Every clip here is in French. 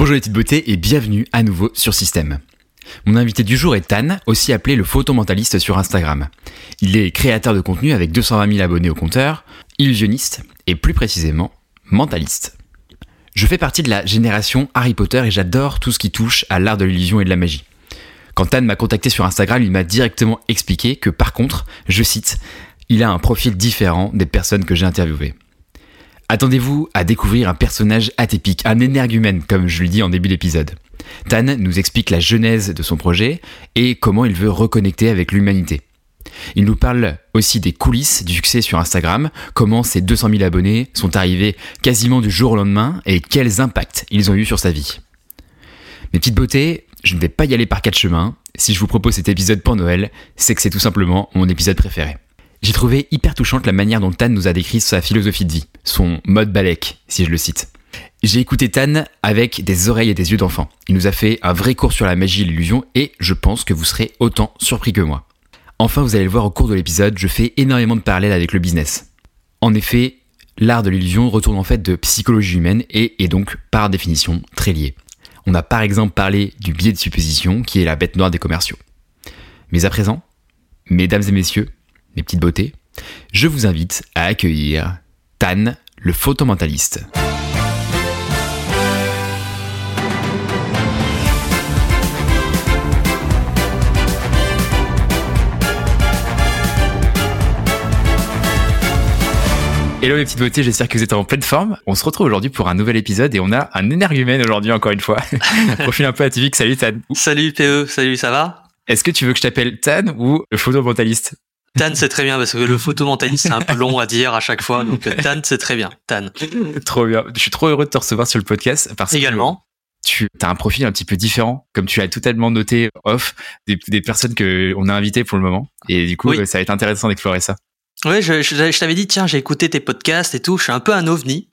Bonjour les petites beautés et bienvenue à nouveau sur Système. Mon invité du jour est Tan, aussi appelé le photomentaliste sur Instagram. Il est créateur de contenu avec 220 000 abonnés au compteur, illusionniste et plus précisément mentaliste. Je fais partie de la génération Harry Potter et j'adore tout ce qui touche à l'art de l'illusion et de la magie. Quand Tan m'a contacté sur Instagram, il m'a directement expliqué que par contre, je cite, il a un profil différent des personnes que j'ai interviewées. Attendez-vous à découvrir un personnage atypique, un énergumène, comme je le dis en début d'épisode. Tan nous explique la genèse de son projet et comment il veut reconnecter avec l'humanité. Il nous parle aussi des coulisses du succès sur Instagram, comment ses 200 000 abonnés sont arrivés quasiment du jour au lendemain et quels impacts ils ont eu sur sa vie. Mes petites beautés, je ne vais pas y aller par quatre chemins. Si je vous propose cet épisode pour Noël, c'est que c'est tout simplement mon épisode préféré. J'ai trouvé hyper touchante la manière dont Tan nous a décrit sa philosophie de vie, son mode balèque, si je le cite. J'ai écouté Tan avec des oreilles et des yeux d'enfant. Il nous a fait un vrai cours sur la magie et l'illusion et je pense que vous serez autant surpris que moi. Enfin, vous allez le voir au cours de l'épisode, je fais énormément de parallèles avec le business. En effet, l'art de l'illusion retourne en fait de psychologie humaine et est donc par définition très lié. On a par exemple parlé du biais de supposition qui est la bête noire des commerciaux. Mais à présent, mesdames et messieurs, mes petites beautés, je vous invite à accueillir Tan, le photomentaliste. Hello les petites beautés, j'espère que vous êtes en pleine forme. On se retrouve aujourd'hui pour un nouvel épisode et on a un énergumène aujourd'hui encore une fois. Profil un peu atypique, salut Tan. Salut PE, salut, ça va? Est-ce que tu veux que je t'appelle Tan ou le photomentaliste? Tan, c'est très bien parce que le photomentaliste, c'est un peu long à dire à chaque fois. Donc Tan, c'est très bien. Tan. Trop bien. Je suis trop heureux de te recevoir sur le podcast parce Également. que tu as un profil un petit peu différent, comme tu l'as totalement noté off, des, des personnes que on a invitées pour le moment. Et du coup, Oui. ça va être intéressant d'explorer ça. Oui, je, je, je t'avais dit, tiens, j'ai écouté tes podcasts et tout. Je suis un peu un ovni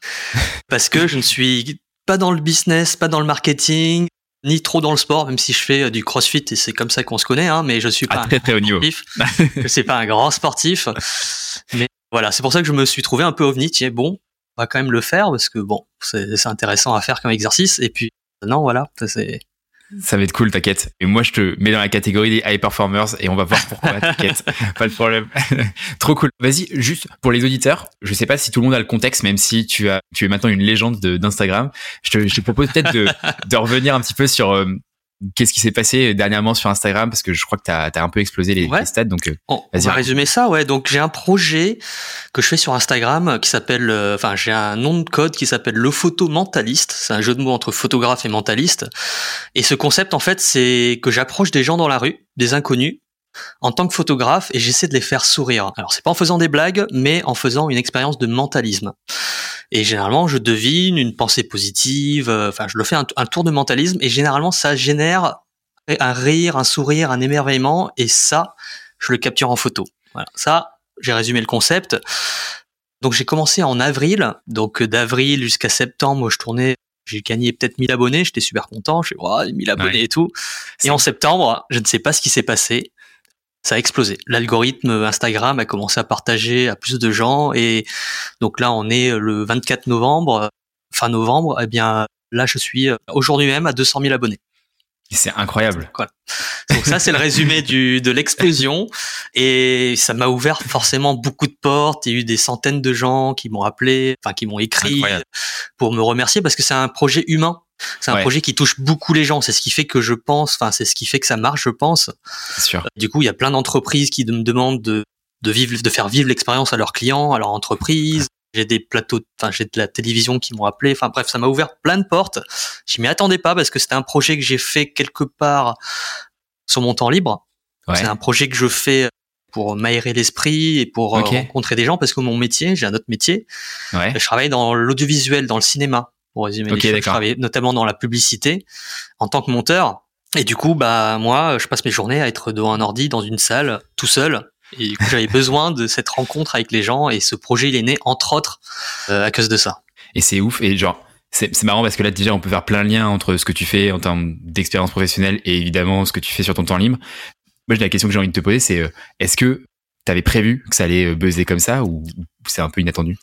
parce que je ne suis pas dans le business, pas dans le marketing, ni trop dans le sport, même si je fais euh, du crossfit et c'est comme ça qu'on se connaît, hein, mais je suis pas un très haut niveau. sportif. je suis pas un grand sportif. Mais voilà, c'est pour ça que je me suis trouvé un peu ovni. Tiens, bon, on va quand même le faire parce que bon, c'est intéressant à faire comme exercice. Et puis, non, voilà, c'est Ça va être cool, t'inquiète. Et moi, je te mets dans la catégorie des high performers et on va voir pourquoi, t'inquiète. Pas de problème. Trop cool. Vas-y, juste pour les auditeurs, je sais pas si tout le monde a le contexte, même si tu as, tu es maintenant une légende de- d'Instagram. Je te, je te propose peut-être de, de revenir un petit peu sur euh, qu'est-ce qui s'est passé dernièrement sur Instagram, parce que je crois que t'as as un peu explosé les, Ouais. les stats, donc euh, On, on va résumer ça, ouais. Donc j'ai un projet que je fais sur Instagram qui s'appelle, euh, enfin j'ai un nom de code qui s'appelle le photomentaliste. C'est un jeu de mots entre photographe et mentaliste. Et ce concept, en fait, c'est que j'approche des gens dans la rue, des inconnus, en tant que photographe, et j'essaie de les faire sourire. Alors c'est pas en faisant des blagues, mais en faisant une expérience de mentalisme. Et généralement, je devine une pensée positive. euh, Enfin, je le fais un, un tour de mentalisme, et généralement, ça génère un rire, un sourire, un émerveillement, et ça, je le capture en photo. Voilà. Ça, j'ai résumé le concept. Donc j'ai commencé en avril, donc euh, d'avril jusqu'à septembre, je tournais, j'ai gagné peut-être 1000 abonnés, j'étais super content, je fais oh, 1000 abonnés Ouais. et tout. Et en septembre, je ne sais pas ce qui s'est passé, ça a explosé. L'algorithme Instagram a commencé à partager à plus de gens et donc là on est le 24 novembre, fin novembre, eh bien là je suis euh, aujourd'hui même à 200 000 abonnés. c'est incroyable. Voilà. Donc ça, c'est le résumé du, de l'explosion. Et ça m'a ouvert forcément beaucoup de portes. Il y a eu des centaines de gens qui m'ont appelé, enfin qui m'ont écrit Incroyable. pour me remercier parce que c'est un projet humain. C'est un Ouais. projet qui touche beaucoup les gens. C'est ce qui fait que je pense, enfin c'est ce qui fait que ça marche, je pense. Sûr. Du coup, il y a plein d'entreprises qui me demandent de, de vivre, de faire vivre l'expérience à leurs clients, à leur entreprise. J'ai des plateaux, enfin j'ai de la télévision qui m'ont appelé. Enfin bref, ça m'a ouvert plein de portes. Je m'y attendais pas parce que c'était un projet que j'ai fait quelque part sur mon temps libre. Ouais. C'est un projet que je fais pour m'aérer l'esprit et pour euh, rencontrer des gens parce que mon métier, j'ai un autre métier. Ouais. Je travaille dans l'audiovisuel, dans le cinéma, pour résumer Ok, les choses. Je travaille notamment dans la publicité en tant que monteur. Et du coup, bah moi, je passe mes journées à être devant un ordi dans une salle, tout seul. Et j'avais besoin de cette rencontre avec les gens. Et ce projet, il est né entre autres euh, à cause de ça. Et c'est ouf. Et genre, c'est marrant parce que là, déjà, on peut faire plein de liens entre ce que tu fais en termes d'expérience professionnelle et évidemment ce que tu fais sur ton temps libre. Moi, la question que j'ai envie de te poser, c'est euh, est-ce que tu avais prévu que ça allait euh, buzzer comme ça ou ou c'est un peu inattendu?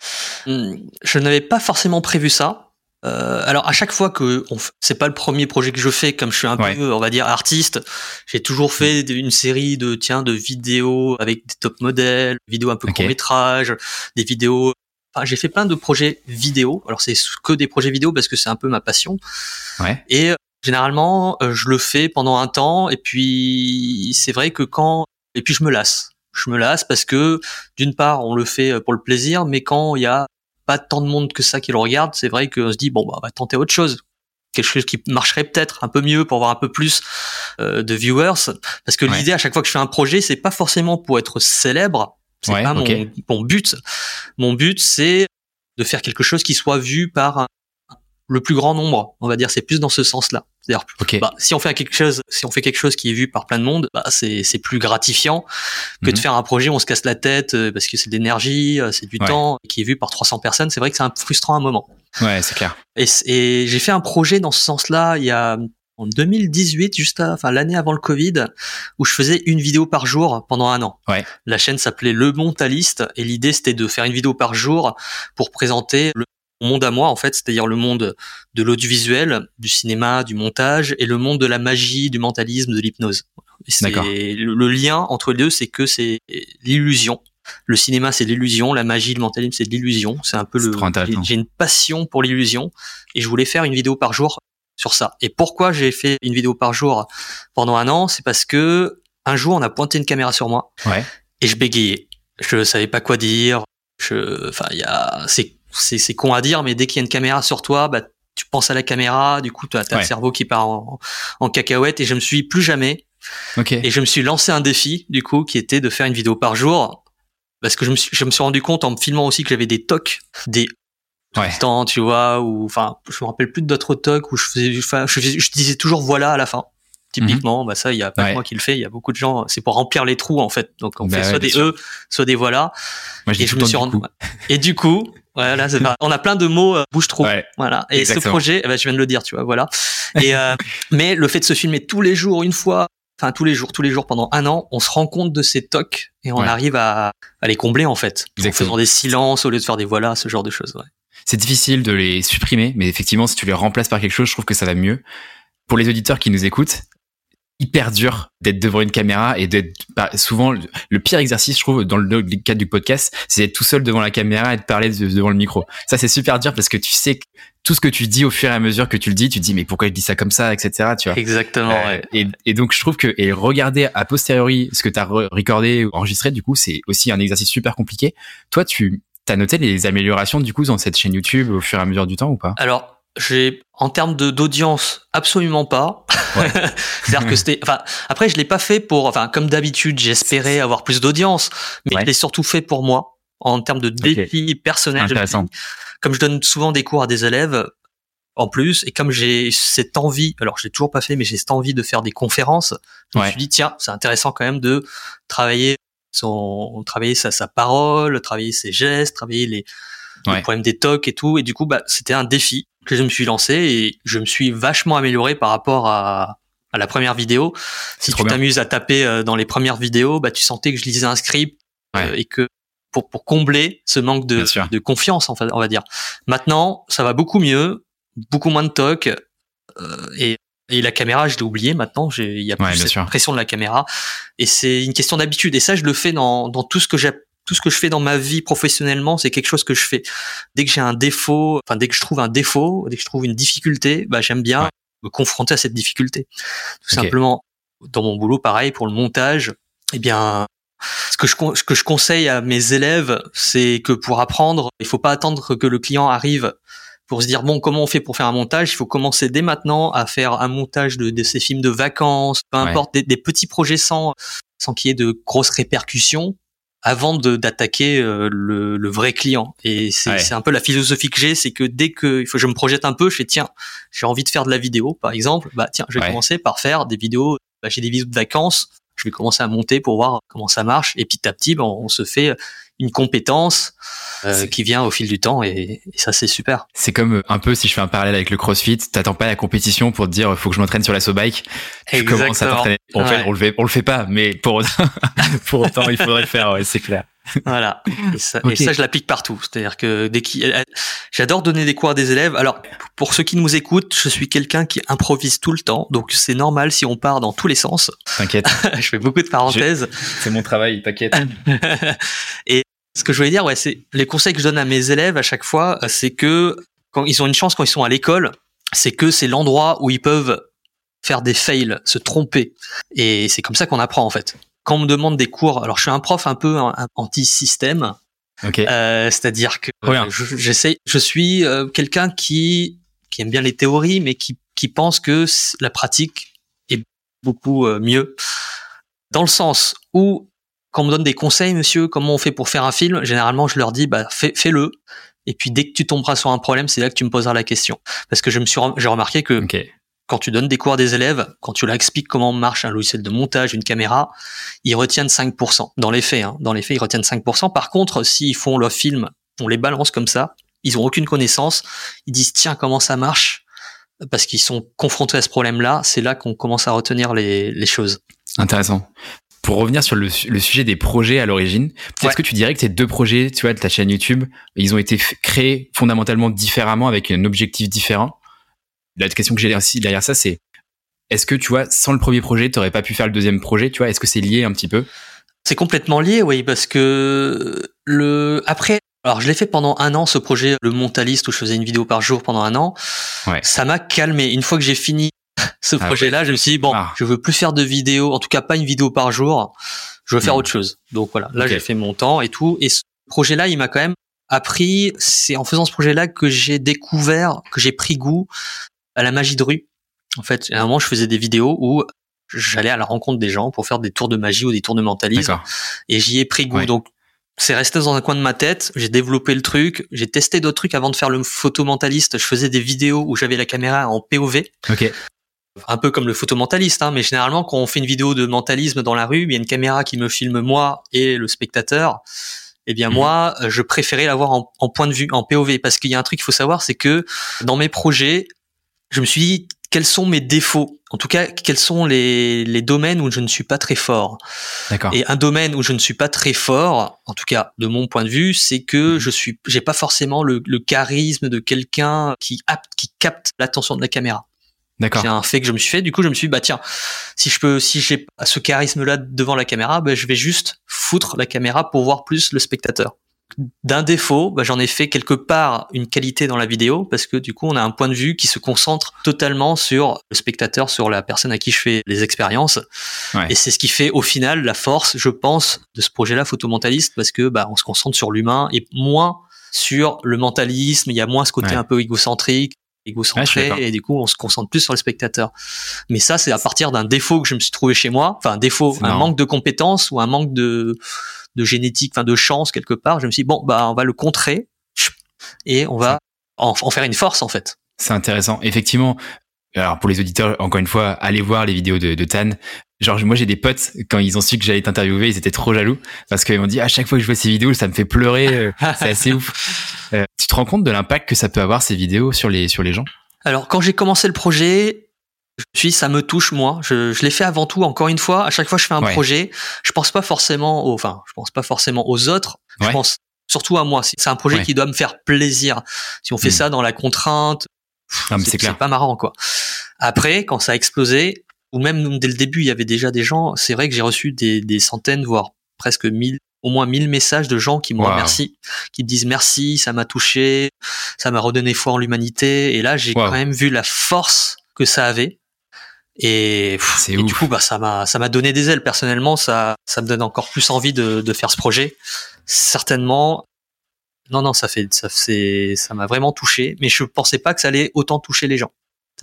Hmm, Je n'avais pas forcément prévu ça. Euh, alors à chaque fois que on c'est pas le premier projet que je fais comme je suis un peu on va dire artiste j'ai toujours fait une série de tiens de vidéos avec des top modèles vidéos un peu court métrage des vidéos enfin j'ai fait plein de projets vidéo. Alors c'est que des projets vidéo parce que c'est un peu ma passion. Ouais. et euh, généralement euh, je le fais pendant un temps et puis c'est vrai que quand et puis je me lasse. Je me lasse parce que d'une part on le fait pour le plaisir mais quand il y a pas tant de monde que ça qui le regarde, c'est vrai qu'on se dit bon bah on va tenter autre chose. Quelque chose qui marcherait peut-être un peu mieux pour avoir un peu plus euh, de viewers. Parce que l'idée à chaque fois que je fais un projet c'est pas forcément pour être célèbre. C'est pas mon, mon, but. Mon but c'est de faire quelque chose qui soit vu par le plus grand nombre on va dire c'est plus dans ce sens là c'est-à-dire, bah, si on fait quelque chose, si on fait quelque chose qui est vu par plein de monde, bah, c'est c'est plus gratifiant que de mhm. faire un projet où on se casse la tête euh, parce que c'est de l'énergie, euh, c'est du temps, qui est vu par 300 personnes. C'est vrai que c'est un frustrant à un moment. Ouais, c'est clair. Et, et j'ai fait un projet dans ce sens-là il y a en 2018, juste à, enfin l'année avant le Covid, où je faisais une vidéo par jour pendant un an. Ouais. La chaîne s'appelait Le Montaliste et l'idée c'était de faire une vidéo par jour pour présenter le monde à moi en fait, c'est-à-dire le monde de l'audiovisuel, du cinéma, du montage et le monde de la magie, du mentalisme, de l'hypnose. Le, le lien entre les deux, c'est que c'est l'illusion. Le cinéma, c'est l'illusion. La magie, le mentalisme, c'est l'illusion. C'est un peu le. J'ai une passion pour l'illusion et je voulais faire une vidéo par jour sur ça. Et pourquoi j'ai fait une vidéo par jour pendant un an C'est parce que un jour, on a pointé une caméra sur moi ouais. et je bégayais. Je savais pas quoi dire. Je, enfin, il y a, c'est c'est con à dire, mais dès qu'il y a une caméra sur toi, bah, tu penses à la caméra, du coup, tu as, le cerveau qui part en, en, cacahuète, et je me suis plus jamais. Et je me suis lancé un défi, du coup, qui était de faire une vidéo par jour, parce que je me suis, je me suis rendu compte en me filmant aussi que j'avais des tocs, des ouais. temps, tu vois, ou enfin, je me rappelle plus d'autres tocs où je faisais, je, je, disais toujours voilà à la fin. Typiquement, mhm. bah ça, il y a pas que moi qui le fais. Il y a beaucoup de gens. C'est pour remplir les trous en fait. Donc on bah fait soit des e, soit des voilà. Moi, je et je me suis rendu. Et du coup, voilà, c'est on a plein de mots euh, bouche trop. voilà. Et ce projet, eh ben, je viens de le dire, tu vois, voilà. Et euh, mais le fait de se filmer tous les jours, une fois, enfin tous les jours, tous les jours pendant un an, on se rend compte de ces tocs et on arrive à, à, les combler en fait, en faisant des silences au lieu de faire des voilà, ce genre de choses. Ouais. C'est difficile de les supprimer, mais effectivement, si tu les remplaces par quelque chose, je trouve que ça va mieux. Pour les auditeurs qui nous écoutent, hyper dur d'être devant une caméra et d'être bah, souvent le pire exercice je trouve dans le, cadre du podcast c'est d'être tout seul devant la caméra et de parler devant le micro. Ça c'est super dur parce que tu sais que tout ce que tu dis au fur et à mesure que tu le dis tu te dis mais pourquoi je dis ça comme ça etc tu vois. Exactement euh, et, et, donc je trouve que et regarder a posteriori ce que tu as recordé ou enregistré du coup c'est aussi un exercice super compliqué. Toi tu as noté les améliorations du coup dans cette chaîne YouTube au fur et à mesure du temps ou pas? Alors j'ai en termes de d'audience absolument pas. Ouais. C'est-à-dire que c'était enfin après je l'ai pas fait pour enfin comme d'habitude, j'espérais avoir plus d'audience, mais je l'ai surtout fait pour moi en termes de défi personnel. Comme je donne souvent des cours à des élèves en plus et comme j'ai cette envie, alors je l'ai toujours pas fait mais j'ai cette envie de faire des conférences, je me suis dit tiens, c'est intéressant quand même de travailler son travailler sa, sa parole, travailler ses gestes, travailler les, les problèmes des tocs et tout. Et du coup bah c'était un défi que je me suis lancé et je me suis vachement amélioré par rapport à, à la première vidéo. Si tu t'amuses à taper euh, dans les premières vidéos, bah tu sentais que je lisais un script euh, et que pour pour combler ce manque de, de confiance en fait, on va dire. Maintenant, ça va beaucoup mieux, beaucoup moins de toc euh, et et la caméra, je l'ai oublié maintenant. Il y a plus cette pression de la caméra, et c'est une question d'habitude. Et ça, je le fais dans, dans tout ce que j'ai tout ce que je fais dans ma vie professionnellement, c'est quelque chose que je fais. Dès que j'ai un défaut, enfin dès que je trouve un défaut, dès que je trouve une difficulté, bah j'aime bien me confronter à cette difficulté. Tout simplement, dans mon boulot, pareil pour le montage, eh bien ce que je ce que je conseille à mes élèves, c'est que pour apprendre, il faut pas attendre que le client arrive pour se dire bon comment on fait pour faire un montage? Il faut commencer dès maintenant à faire un montage de, de ces films de vacances, peu importe des, des petits projets sans sans qu'il y ait de grosses répercussions avant d'attaquer euh, le, le, vrai client. Et c'est un peu la philosophie que j'ai, c'est que dès que il faut, je me projette un peu, je fais tiens, j'ai envie de faire de la vidéo, par exemple, bah tiens, je vais commencer par faire des vidéos. Bah, j'ai des vidéos de vacances, je vais commencer à monter pour voir comment ça marche. Et petit à petit, bah, on se fait une compétence euh, qui vient au fil du temps et, ça c'est super. C'est comme euh, un peu si je fais un parallèle avec le CrossFit, t'attends pas la compétition pour te dire faut que je m'entraîne sur la bike. Tu commences à t'entraîner. En fait, on le fait, on le fait pas, mais pour autant, pour autant il faudrait le faire. Ouais, c'est clair. Voilà. Et ça, et ça je l'applique partout. C'est-à-dire que dès qu'il, j'adore donner des cours à des élèves. Alors, pour ceux qui nous écoutent, je suis quelqu'un qui improvise tout le temps, donc c'est normal si on part dans tous les sens. T'inquiète. je fais beaucoup de parenthèses. C'est mon travail, t'inquiète. et ce que je voulais dire, ouais, c'est les conseils que je donne à mes élèves à chaque fois, c'est que quand ils ont une chance quand ils sont à l'école, c'est que c'est l'endroit où ils peuvent faire des fails, se tromper. Et c'est comme ça qu'on apprend en fait. Quand on me demande des cours, alors je suis un prof un peu anti-système, okay. euh, c'est-à-dire que j'essaie, je, suis euh, quelqu'un qui qui aime bien les théories, mais qui qui pense que la pratique est beaucoup euh, mieux. Dans le sens où quand on me donne des conseils, monsieur, comment on fait pour faire un film, généralement je leur dis bah fais-le. Et puis dès que tu tomberas sur un problème, c'est là que tu me poseras la question. Parce que je me suis, j'ai remarqué que okay quand tu donnes des cours à des élèves, quand tu leur expliques comment marche un logiciel de montage, une caméra, ils retiennent 5%. Dans les faits, hein, dans les faits, ils retiennent 5%. Par contre, s'ils font leur film, on les balance comme ça, ils ont aucune connaissance, ils disent tiens comment ça marche, parce qu'ils sont confrontés à ce problème-là, c'est là, qu'on commence à retenir les, les, choses. Intéressant. Pour revenir sur le, le sujet des projets à l'origine, est-ce que tu dirais que ces deux projets, tu vois, de ta chaîne YouTube, ils ont été créés fondamentalement différemment avec un objectif différent? La question que j'ai derrière ça, c'est est-ce que tu vois, sans le premier projet, tu n'aurais pas pu faire le deuxième projet Tu vois, est-ce que c'est lié un petit peu? C'est complètement lié, oui, parce que le après, alors je l'ai fait pendant un an ce projet, le Montaliste, où je faisais une vidéo par jour pendant un an. Ouais. Ça m'a calmé. Une fois que j'ai fini ce ah projet-là, je me suis dit bon, ah. je veux plus faire de vidéos, en tout cas pas une vidéo par jour. Je veux faire hmm. autre chose. Donc voilà, là j'ai fait mon temps et tout. Et ce projet-là, il m'a quand même appris. C'est en faisant ce projet-là que j'ai découvert, que j'ai pris goût à la magie de rue. En fait, à un moment, je faisais des vidéos où j'allais à la rencontre des gens pour faire des tours de magie ou des tours de mentalisme. Et j'y ai pris goût. Donc, c'est resté dans un coin de ma tête. J'ai développé le truc. J'ai testé d'autres trucs avant de faire le photomentaliste. Je faisais des vidéos où j'avais la caméra en POV. Un peu comme le photomentaliste, hein, mais généralement quand on fait une vidéo de mentalisme dans la rue, il y a une caméra qui me filme moi et le spectateur. Eh bien mhm. moi, je préférais l'avoir en, en, point de vue, en POV, parce qu'il y a un truc qu'il faut savoir, c'est que dans mes projets, je me suis dit quels sont mes défauts? En tout cas, quels sont les, les domaines où je ne suis pas très fort? Et un domaine où je ne suis pas très fort, en tout cas de mon point de vue, c'est que mhm. je suis, j'ai pas forcément le, le charisme de quelqu'un qui, qui capte l'attention de la caméra. D'accord. C'est un fait que je me suis fait. Du coup, je me suis dit, bah tiens, si je peux, si j'ai ce charisme-là devant la caméra, bah, je vais juste foutre la caméra pour voir plus le spectateur d'un défaut, bah, j'en ai fait quelque part une qualité dans la vidéo parce que du coup, on a un point de vue qui se concentre totalement sur le spectateur, sur la personne à qui je fais les expériences. Et c'est ce qui fait au final la force, je pense, de ce projet-là photomentaliste parce que bah, on se concentre sur l'humain et moins sur le mentalisme. Il y a moins ce côté un peu égocentrique égocentré et du coup on se concentre plus sur le spectateur. Mais ça c'est à partir d'un défaut que je me suis trouvé chez moi, enfin un défaut, un manque de compétences ou un manque de de génétique, enfin de chance quelque part. Je me suis dit, bon, bah on va le contrer et on va en, faire une force en fait. C'est intéressant. Effectivement, alors pour les auditeurs, encore une fois, allez voir les vidéos de, de Tan. Genre moi j'ai des potes quand ils ont su que j'allais t'interviewer, ils étaient trop jaloux parce qu'ils m'ont dit à chaque fois que je vois ces vidéos, ça me fait pleurer, euh, c'est assez ouf. Euh, tu te rends compte de l'impact que ça peut avoir ces vidéos sur les sur les gens? Alors quand j'ai commencé le projet, je suis, ça me touche moi. Je, je l'ai fait avant tout. Encore une fois, à chaque fois que je fais un projet, je pense pas forcément, aux, enfin, je pense pas forcément aux autres. Je pense surtout à moi. C'est un projet qui doit me faire plaisir. Si on fait hmm. ça dans la contrainte, c'est pas marrant quoi. Après, quand ça a explosé, ou même dès le début, il y avait déjà des gens. C'est vrai que j'ai reçu des, des, centaines, voire presque mille, au moins mille messages de gens qui me remercient, qui me disent merci, ça m'a touché, ça m'a redonné foi en l'humanité. Et là, j'ai quand même vu la force que ça avait et, du coup, bah, ça m'a, ça m'a donné des ailes. Personnellement, ça, ça me donne encore plus envie de, de faire ce projet. Certainement. Non, non, ça fait, ça, c'est, ça m'a vraiment touché. Mais je pensais pas que ça allait autant toucher les gens.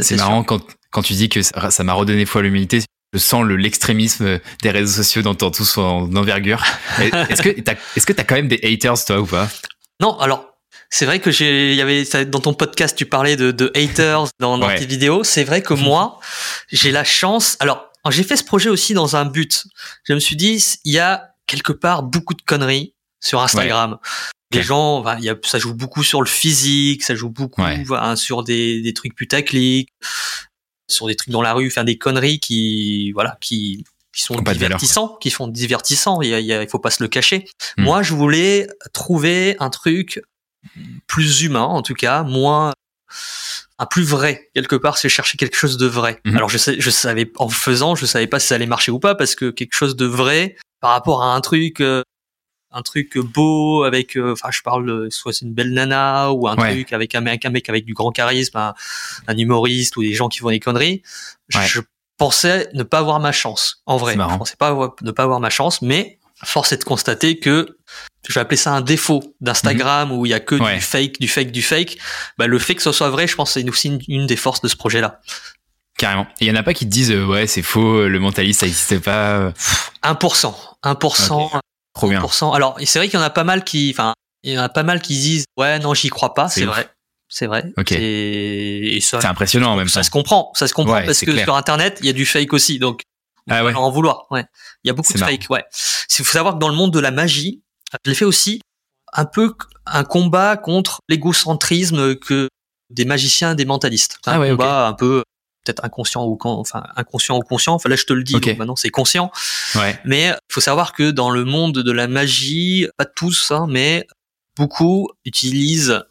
C'est marrant quand, quand tu dis que ça m'a redonné foi à l'humanité. Je sens le, l'extrémisme des réseaux sociaux dans tout son envergure. Est-ce que t'as, est-ce que t'as quand même des haters, toi, ou pas? Non, alors, c'est vrai que j'ai, il y avait dans ton podcast, tu parlais de, de haters dans, dans tes vidéos. C'est vrai que moi, j'ai la chance. Alors, j'ai fait ce projet aussi dans un but. Je me suis dit, il y a quelque part beaucoup de conneries sur Instagram. Les gens, il y a, ça joue beaucoup sur le physique, ça joue beaucoup sur des, des trucs putaclic, sur des trucs dans la rue, faire des conneries qui, voilà, qui qui sont Pas valeur, divertissants, qui font divertissants. Il, il faut pas se le cacher. Hmm. Moi, je voulais trouver un truc plus humain, en tout cas, moins un plus vrai quelque part c'est chercher quelque chose de vrai Mhm. alors je sais je savais en faisant je savais pas si ça allait marcher ou pas parce que quelque chose de vrai par rapport à un truc euh, un truc beau avec euh, enfin je parle de- soit c'est une belle nana ou un Ouais. truc avec un mec un mec avec du grand charisme un, un humoriste ou des gens qui font des conneries Ouais. je pensais ne pas avoir ma chance en vrai je pensais pas avoir- ne pas avoir ma chance mais force est de constater que je vais appeler ça un défaut d'Instagram où il y a que Mhm. Ouais. du fake du fake du fake bah, le fait que ce soit vrai je pense c'est aussi une, une des forces de ce projet là Carrément. Il y en a pas qui te disent euh, ouais c'est faux, le mentaliste ça n'existe pas. euh, 1% 1% Trop bien. 1%. Alors, c'est vrai qu'il y en a pas mal qui, enfin, il y en a pas mal qui disent, ouais, non, j'y crois pas, C'est vrai. C'est vrai. Ok. Et, et ça, C'est impressionnant en même ça temps. se comprend. Ça se comprend Ouais, parce que clair. sur Internet, il y a du fake aussi. Donc, Ah ouais. en vouloir. Ouais. Il y a beaucoup de marrant. fake. Ouais. Il faut savoir que dans le monde de la magie, je l'ai fait aussi un peu un combat contre l'égocentrisme que des magiciens, des mentalistes. Un Ah ouais, combat un peu peut-être inconscient ou con- enfin inconscient ou conscient. Enfin là, je te le dis. Ok. donc maintenant, c'est conscient. Ouais. Mais il faut savoir que dans le monde de la magie, pas tous, hein, mais beaucoup utilisent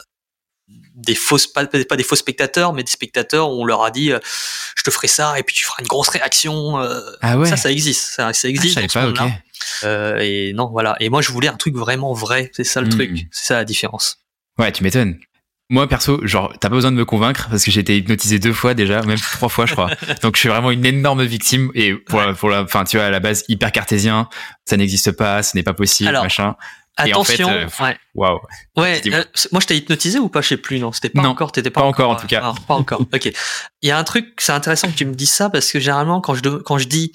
des fausses, pas, pas des faux spectateurs, mais des spectateurs où on leur a dit, euh, je te ferai ça et puis tu feras une grosse réaction. euh, Ah ouais. Ça, ça existe, ça, ça Ah, je existe. savais pas. Ok. monde-là. Euh, et non, voilà. Et moi, je voulais un truc vraiment vrai. C'est ça le Mm. truc. C'est ça la différence. Ouais, tu m'étonnes. Moi, perso, genre, t'as pas besoin de me convaincre parce que j'ai été hypnotisé deux fois déjà, même trois fois, je crois. Donc, je suis vraiment une énorme victime et pour, la- pour la, enfin, tu vois, à la base, hyper cartésien, ça n'existe pas, ce n'est pas possible, Alors, machin. Et en fait, Attention. euh, ouais. Waouh. Ouais, euh, moi je t'ai hypnotisé ou pas, je sais plus, non, c'était pas Non, encore, t'étais pas, pas encore, en tout cas. ah, pas encore. Ok. Il y a un truc, c'est intéressant que tu me dises ça parce que généralement quand je quand je dis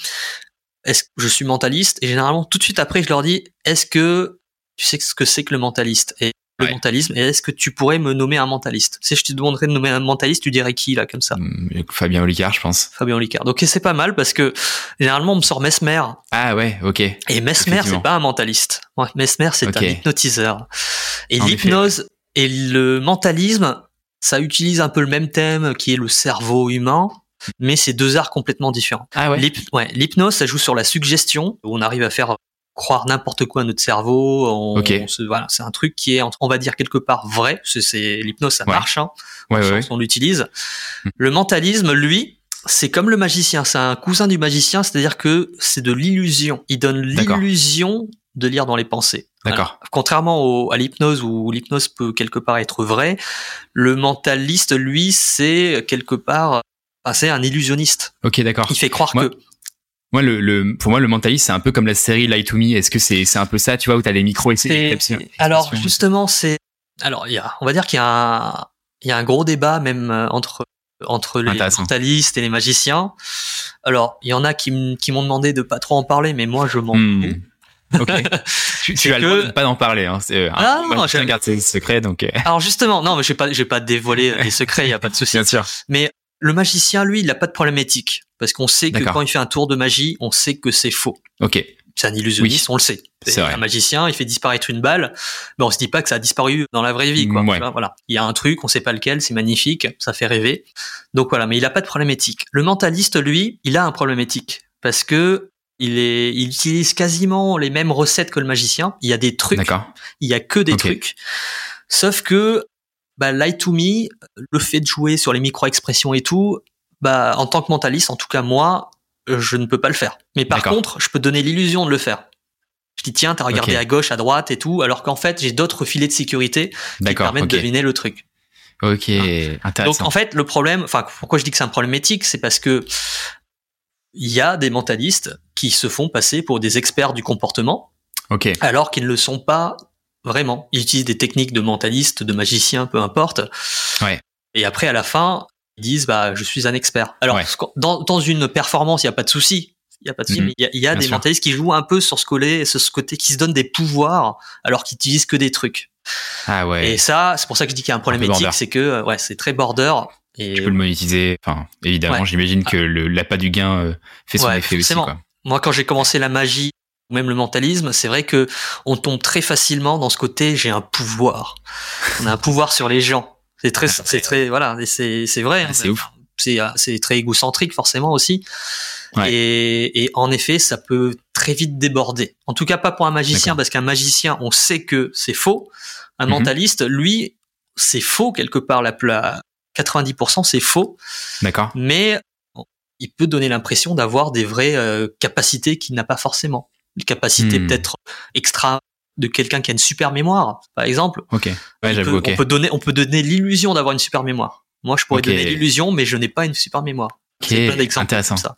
est-ce que je suis mentaliste et généralement tout de suite après je leur dis est-ce que tu sais ce que c'est que le mentaliste? Et le Ouais. mentalisme et est-ce que tu pourrais me nommer un mentaliste? Si je te demanderais de nommer un mentaliste, tu dirais qui là comme ça? Hum, Fabien Olicard, je pense. Fabien Olicard. Donc c'est pas mal parce que généralement on me sort Mesmer Ah ouais, ok. et Mesmer, c'est pas un mentaliste. Ouais, Mesmer, c'est un hypnotiseur. Et l'hypnose et le mentalisme, ça utilise un peu le même thème qui est le cerveau humain, mais c'est deux arts complètement différents. Ah ouais, L'hypnose, ça joue sur la suggestion, où on arrive à faire croire n'importe quoi à notre cerveau. On, se- voilà, c'est un truc qui est, on va dire quelque part vrai. C'est, c'est l'hypnose, ça Ouais. marche. Hein, Ouais, ouais, sens on l'utilise. Hmm. Le mentalisme, lui, c'est comme le magicien. C'est un cousin du magicien, c'est-à-dire que c'est de l'illusion. Il donne l'illusion de lire dans les pensées. D'accord. Contrairement au- à l'hypnose où l'hypnose peut quelque part être vraie, le mentaliste, lui, c'est quelque part, enfin, c'est un illusionniste. Ok, d'accord. Il fait croire Moi- que. Moi, le, le, pour moi, le mentaliste, c'est un peu comme la série Lie to Me. Est-ce que c'est, c'est un peu ça, tu vois, où t'as les micros et C'est- Alors justement, c'est alors il y a, on va dire qu'il y a un, il y a un gros débat même euh, entre entre les mentalistes et les magiciens. Alors il y en a qui, qui m'ont demandé de pas trop en parler, mais moi je m'en fous. Hmm. Ok. tu, tu as le droit de pas en parler. Hein. C'est, Ah, non, chacun j'ai- garde ses secrets, donc euh, Alors justement, non, mais je vais pas, je vais pas dévoiler les secrets, il y a pas de souci. bien sûr. Mais le magicien, lui, il n'a pas de problème éthique. Parce qu'on sait que quand il fait un tour de magie, on sait que c'est faux. Ok. C'est un illusionniste, on le sait. C'est vrai. Un magicien, il fait disparaître une balle, mais on se dit pas que ça a disparu dans la vraie vie, quoi. Ouais. Voilà. Il y a un truc, on sait pas lequel, c'est magnifique, ça fait rêver. Donc voilà, mais il a pas de problème éthique. Le mentaliste, lui, il a un problème éthique. Parce que il est, il utilise quasiment les mêmes recettes que le magicien. Il y a des trucs D'accord. il y a que des trucs. Sauf que bah, Lie to Me, le fait de jouer sur les micro-expressions et tout, bah, en tant que mentaliste, en tout cas moi, euh, je ne peux pas le faire. Mais par contre, je peux donner l'illusion de le faire. Je dis tiens, t'as regardé à gauche, à droite et tout, alors qu'en fait j'ai d'autres filets de sécurité qui permettent de deviner le truc. Ok. Donc Intéressant. en fait, le problème, enfin pourquoi je dis que c'est un problème éthique, c'est parce que il y a des mentalistes qui se font passer pour des experts du comportement ok. alors qu'ils ne le sont pas vraiment. Ils utilisent des techniques de mentaliste, de magicien, peu importe. Ouais. Et après, à la fin, ils disent bah je suis un expert. Alors Ouais. dans, dans une performance, il y a pas de souci. Il y a pas de souci, Mhm. mais il y a, y des sûr. mentalistes qui jouent un peu sur ce côté, sur ce côté, qui se donnent des pouvoirs alors qu'ils utilisent que des trucs. Ah ouais. Et ça, c'est pour ça que je dis qu'il y a un problème éthique, c'est que euh, ouais, c'est très border. Et tu peux le monétiser. Enfin, évidemment, Ouais. j'imagine que le l'appât du gain euh, fait son effet aussi. Quoi. moi, quand j'ai commencé la magie ou même le mentalisme, c'est vrai que on tombe très facilement dans ce côté j'ai un pouvoir. On a un pouvoir sur les gens. C'est très, Ah, c'est très, voilà, c'est c'est vrai. Hein. c'est ouf. C'est c'est très égocentrique forcément aussi. Ouais. Et, et en effet, ça peut très vite déborder. En tout cas, pas pour un magicien, parce qu'un magicien, on sait que c'est faux. Un Mhm. mentaliste, lui, c'est faux quelque part. La, la 90% c'est faux, D'accord. mais il peut donner l'impression d'avoir des vraies euh, capacités qu'il n'a pas forcément. Une capacité Hmm. peut-être extra de quelqu'un qui a une super mémoire, par exemple. Ok. Ouais, j'avoue, peut- ok. On peut donner, on peut donner l'illusion d'avoir une super mémoire. Moi, je pourrais donner l'illusion, mais je n'ai pas une super mémoire. C'est plein intéressant. comme ça.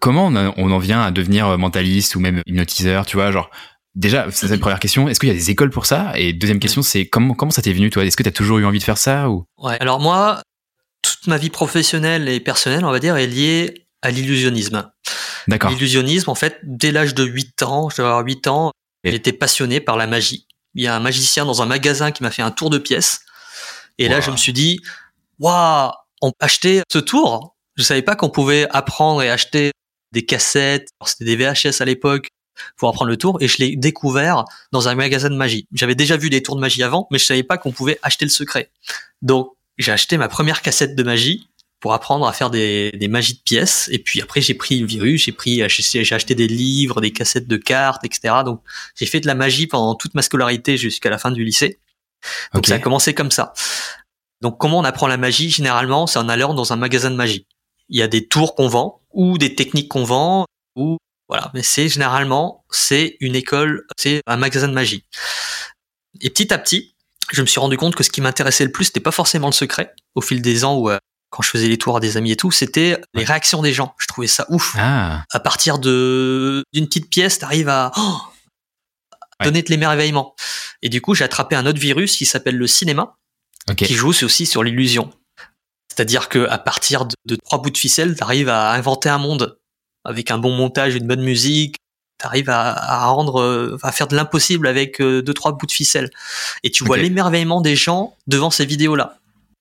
Comment on, a- on en vient à devenir euh, mentaliste ou même hypnotiseur, tu vois, genre déjà c'est la première question. Est-ce qu'il y a des écoles pour ça? Et deuxième question, c'est comment comment ça t'est venu toi? Est-ce que t'as toujours eu envie de faire ça ou? Ouais. Alors moi, toute ma vie professionnelle et personnelle, on va dire, est liée à l'illusionnisme. D'accord. L'illusionnisme, en fait, dès l'âge de 8 ans, je devais avoir 8 ans, Et- j'étais passionné par la magie. Il y a un magicien dans un magasin qui m'a fait un tour de pièces. Et là, je me suis dit, waouh, on peut acheter ce tour. Je savais pas qu'on pouvait apprendre et acheter des cassettes. C'était des VHS à l'époque pour apprendre le tour. Et je l'ai découvert dans un magasin de magie. J'avais déjà vu des tours de magie avant, mais je savais pas qu'on pouvait acheter le secret. Donc, j'ai acheté ma première cassette de magie pour apprendre à faire des, des magies de pièces. Et puis après, j'ai pris le virus, j'ai pris, j'ai acheté des livres, des cassettes de cartes, etc. Donc, j'ai fait de la magie pendant toute ma scolarité jusqu'à la fin du lycée. Donc, ça a commencé comme ça. Donc, comment on apprend la magie? Généralement, c'est en allant dans un magasin de magie. Il y a des tours qu'on vend ou des techniques qu'on vend ou voilà. Mais c'est généralement c'est une école, c'est un magasin de magie. Et petit à petit, je me suis rendu compte que ce qui m'intéressait le plus, c'était pas forcément le secret. Au fil des ans où euh, quand je faisais les tours à des amis et tout, c'était les réactions des gens. Je trouvais ça ouf. Ah, À partir de d'une petite pièce, t'arrives à oh, Ouais. donner de l'émerveillement. Et du coup, j'ai attrapé un autre virus qui s'appelle le cinéma, ok. qui joue aussi sur l'illusion. C'est-à-dire que à partir de, de trois bouts de ficelle, t'arrives à inventer un monde avec un bon montage, une bonne musique. T'arrives à, à rendre, euh, à faire de l'impossible avec euh, deux trois bouts de ficelle. Et tu vois l'émerveillement des gens devant ces vidéos-là.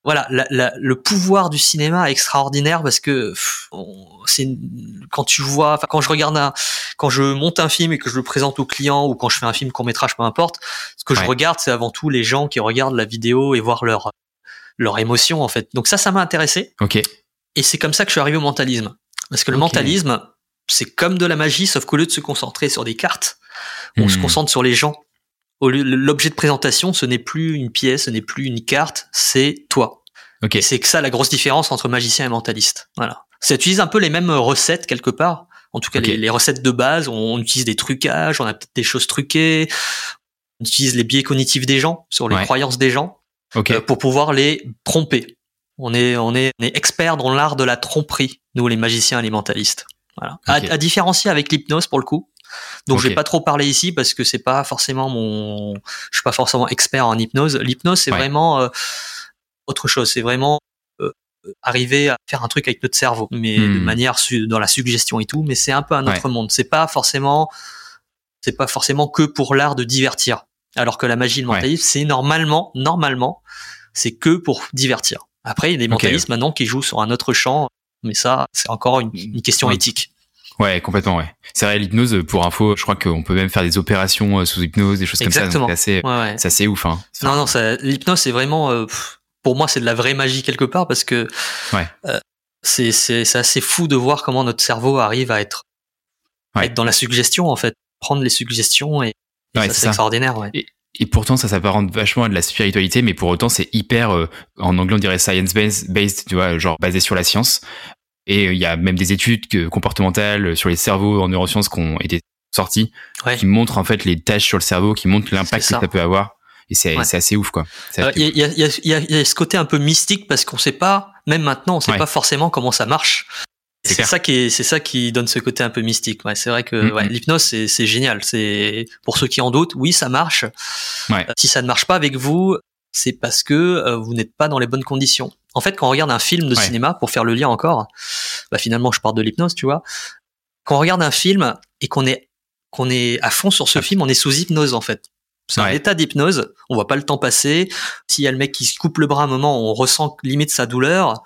Voilà, la- la- le pouvoir du cinéma est extraordinaire parce que c'est quand tu vois, enfin quand je regarde un, quand je monte un film et que je le présente au client ou quand je fais un film court métrage, peu importe, ce que je regarde, c'est avant tout les gens qui regardent la vidéo et voir leur leur émotion en fait. Donc ça, ça m'a intéressé Ok. et c'est comme ça que je suis arrivé au mentalisme. Parce que le mentalisme, c'est comme de la magie, sauf qu'au lieu de se concentrer sur des cartes, on se Hmm. concentre sur les gens. Au lieu- L'objet de présentation, ce n'est plus une pièce, ce n'est plus une carte, c'est toi. Ok. Et c'est que ça la grosse différence entre magicien et mentaliste. Voilà. Ça utilise un peu les mêmes recettes quelque part. En tout cas, les, les recettes de base, on utilise des trucages, on a peut-être des choses truquées, on utilise les biais cognitifs des gens, sur les Ouais. croyances des gens, Ok. euh, pour pouvoir les tromper. On est, on est, on est expert dans l'art de la tromperie, nous les magiciens et les mentalistes. Voilà. À, à différencier avec l'hypnose pour le coup. Donc je vais pas trop parler ici parce que c'est pas forcément mon, je suis pas forcément expert en hypnose. L'hypnose c'est Ouais. vraiment euh, autre chose. C'est vraiment euh, arriver à faire un truc avec notre cerveau, mais Hmm. de manière su- dans la suggestion et tout. Mais c'est un peu un autre monde. C'est pas forcément, c'est pas forcément que pour l'art de divertir. Alors que la magie le Ouais. mentalisme, c'est normalement, normalement, c'est que pour divertir. Après, il y a des mentalistes maintenant qui jouent sur un autre champ, mais ça, c'est encore une, une question Ouais. éthique. Ouais, complètement, ouais. C'est vrai, l'hypnose, pour info, je crois qu'on peut même faire des opérations euh, sous hypnose, des choses comme Exactement. ça. C'est assez, Ouais, ouais. c'est assez ouf, hein. Non, non, ça- l'hypnose, c'est vraiment, euh, pour moi, c'est de la vraie magie quelque part parce que Ouais. euh, c'est c'est c'est assez fou de voir comment notre cerveau arrive à être, à être dans la suggestion en fait, prendre les suggestions et, et ça c'est ça. extraordinaire. Ouais. Et pourtant, ça s'apparente vachement à de la spiritualité, mais pour autant, c'est hyper, euh, en anglais, on dirait science-based, based, tu vois, genre basé sur la science. Et euh, il y a même des études que- comportementales sur les cerveaux en neurosciences qui ont été sorties, Ouais. qui montrent en fait les tâches sur le cerveau, qui montrent l'impact que ça peut avoir. Et c'est Ouais. assez ouf, quoi. Euh, Il y, a, y, a, y, a, y a- ce côté un peu mystique parce qu'on sait pas, même maintenant, on sait Ouais. pas forcément comment ça marche. C'est ça qui est, c'est ça qui donne ce côté un peu mystique. Ouais, c'est vrai que Mm, ouais, l'hypnose c'est, c'est génial. C'est pour ceux qui en doutent, oui, ça marche. Ouais. Euh, Si ça ne marche pas avec vous, c'est parce que euh, vous n'êtes pas dans les bonnes conditions. En fait, quand on regarde un film de Ouais. cinéma, pour faire le lien encore, bah finalement, je parle de l'hypnose, tu vois. Quand on regarde un film et qu'on est qu'on est à fond sur ce Ah. film, on est sous hypnose en fait. C'est un Ouais. état d'hypnose. On voit pas le temps passer. S'il y a le mec qui se coupe le bras à un moment, on ressent limite sa douleur.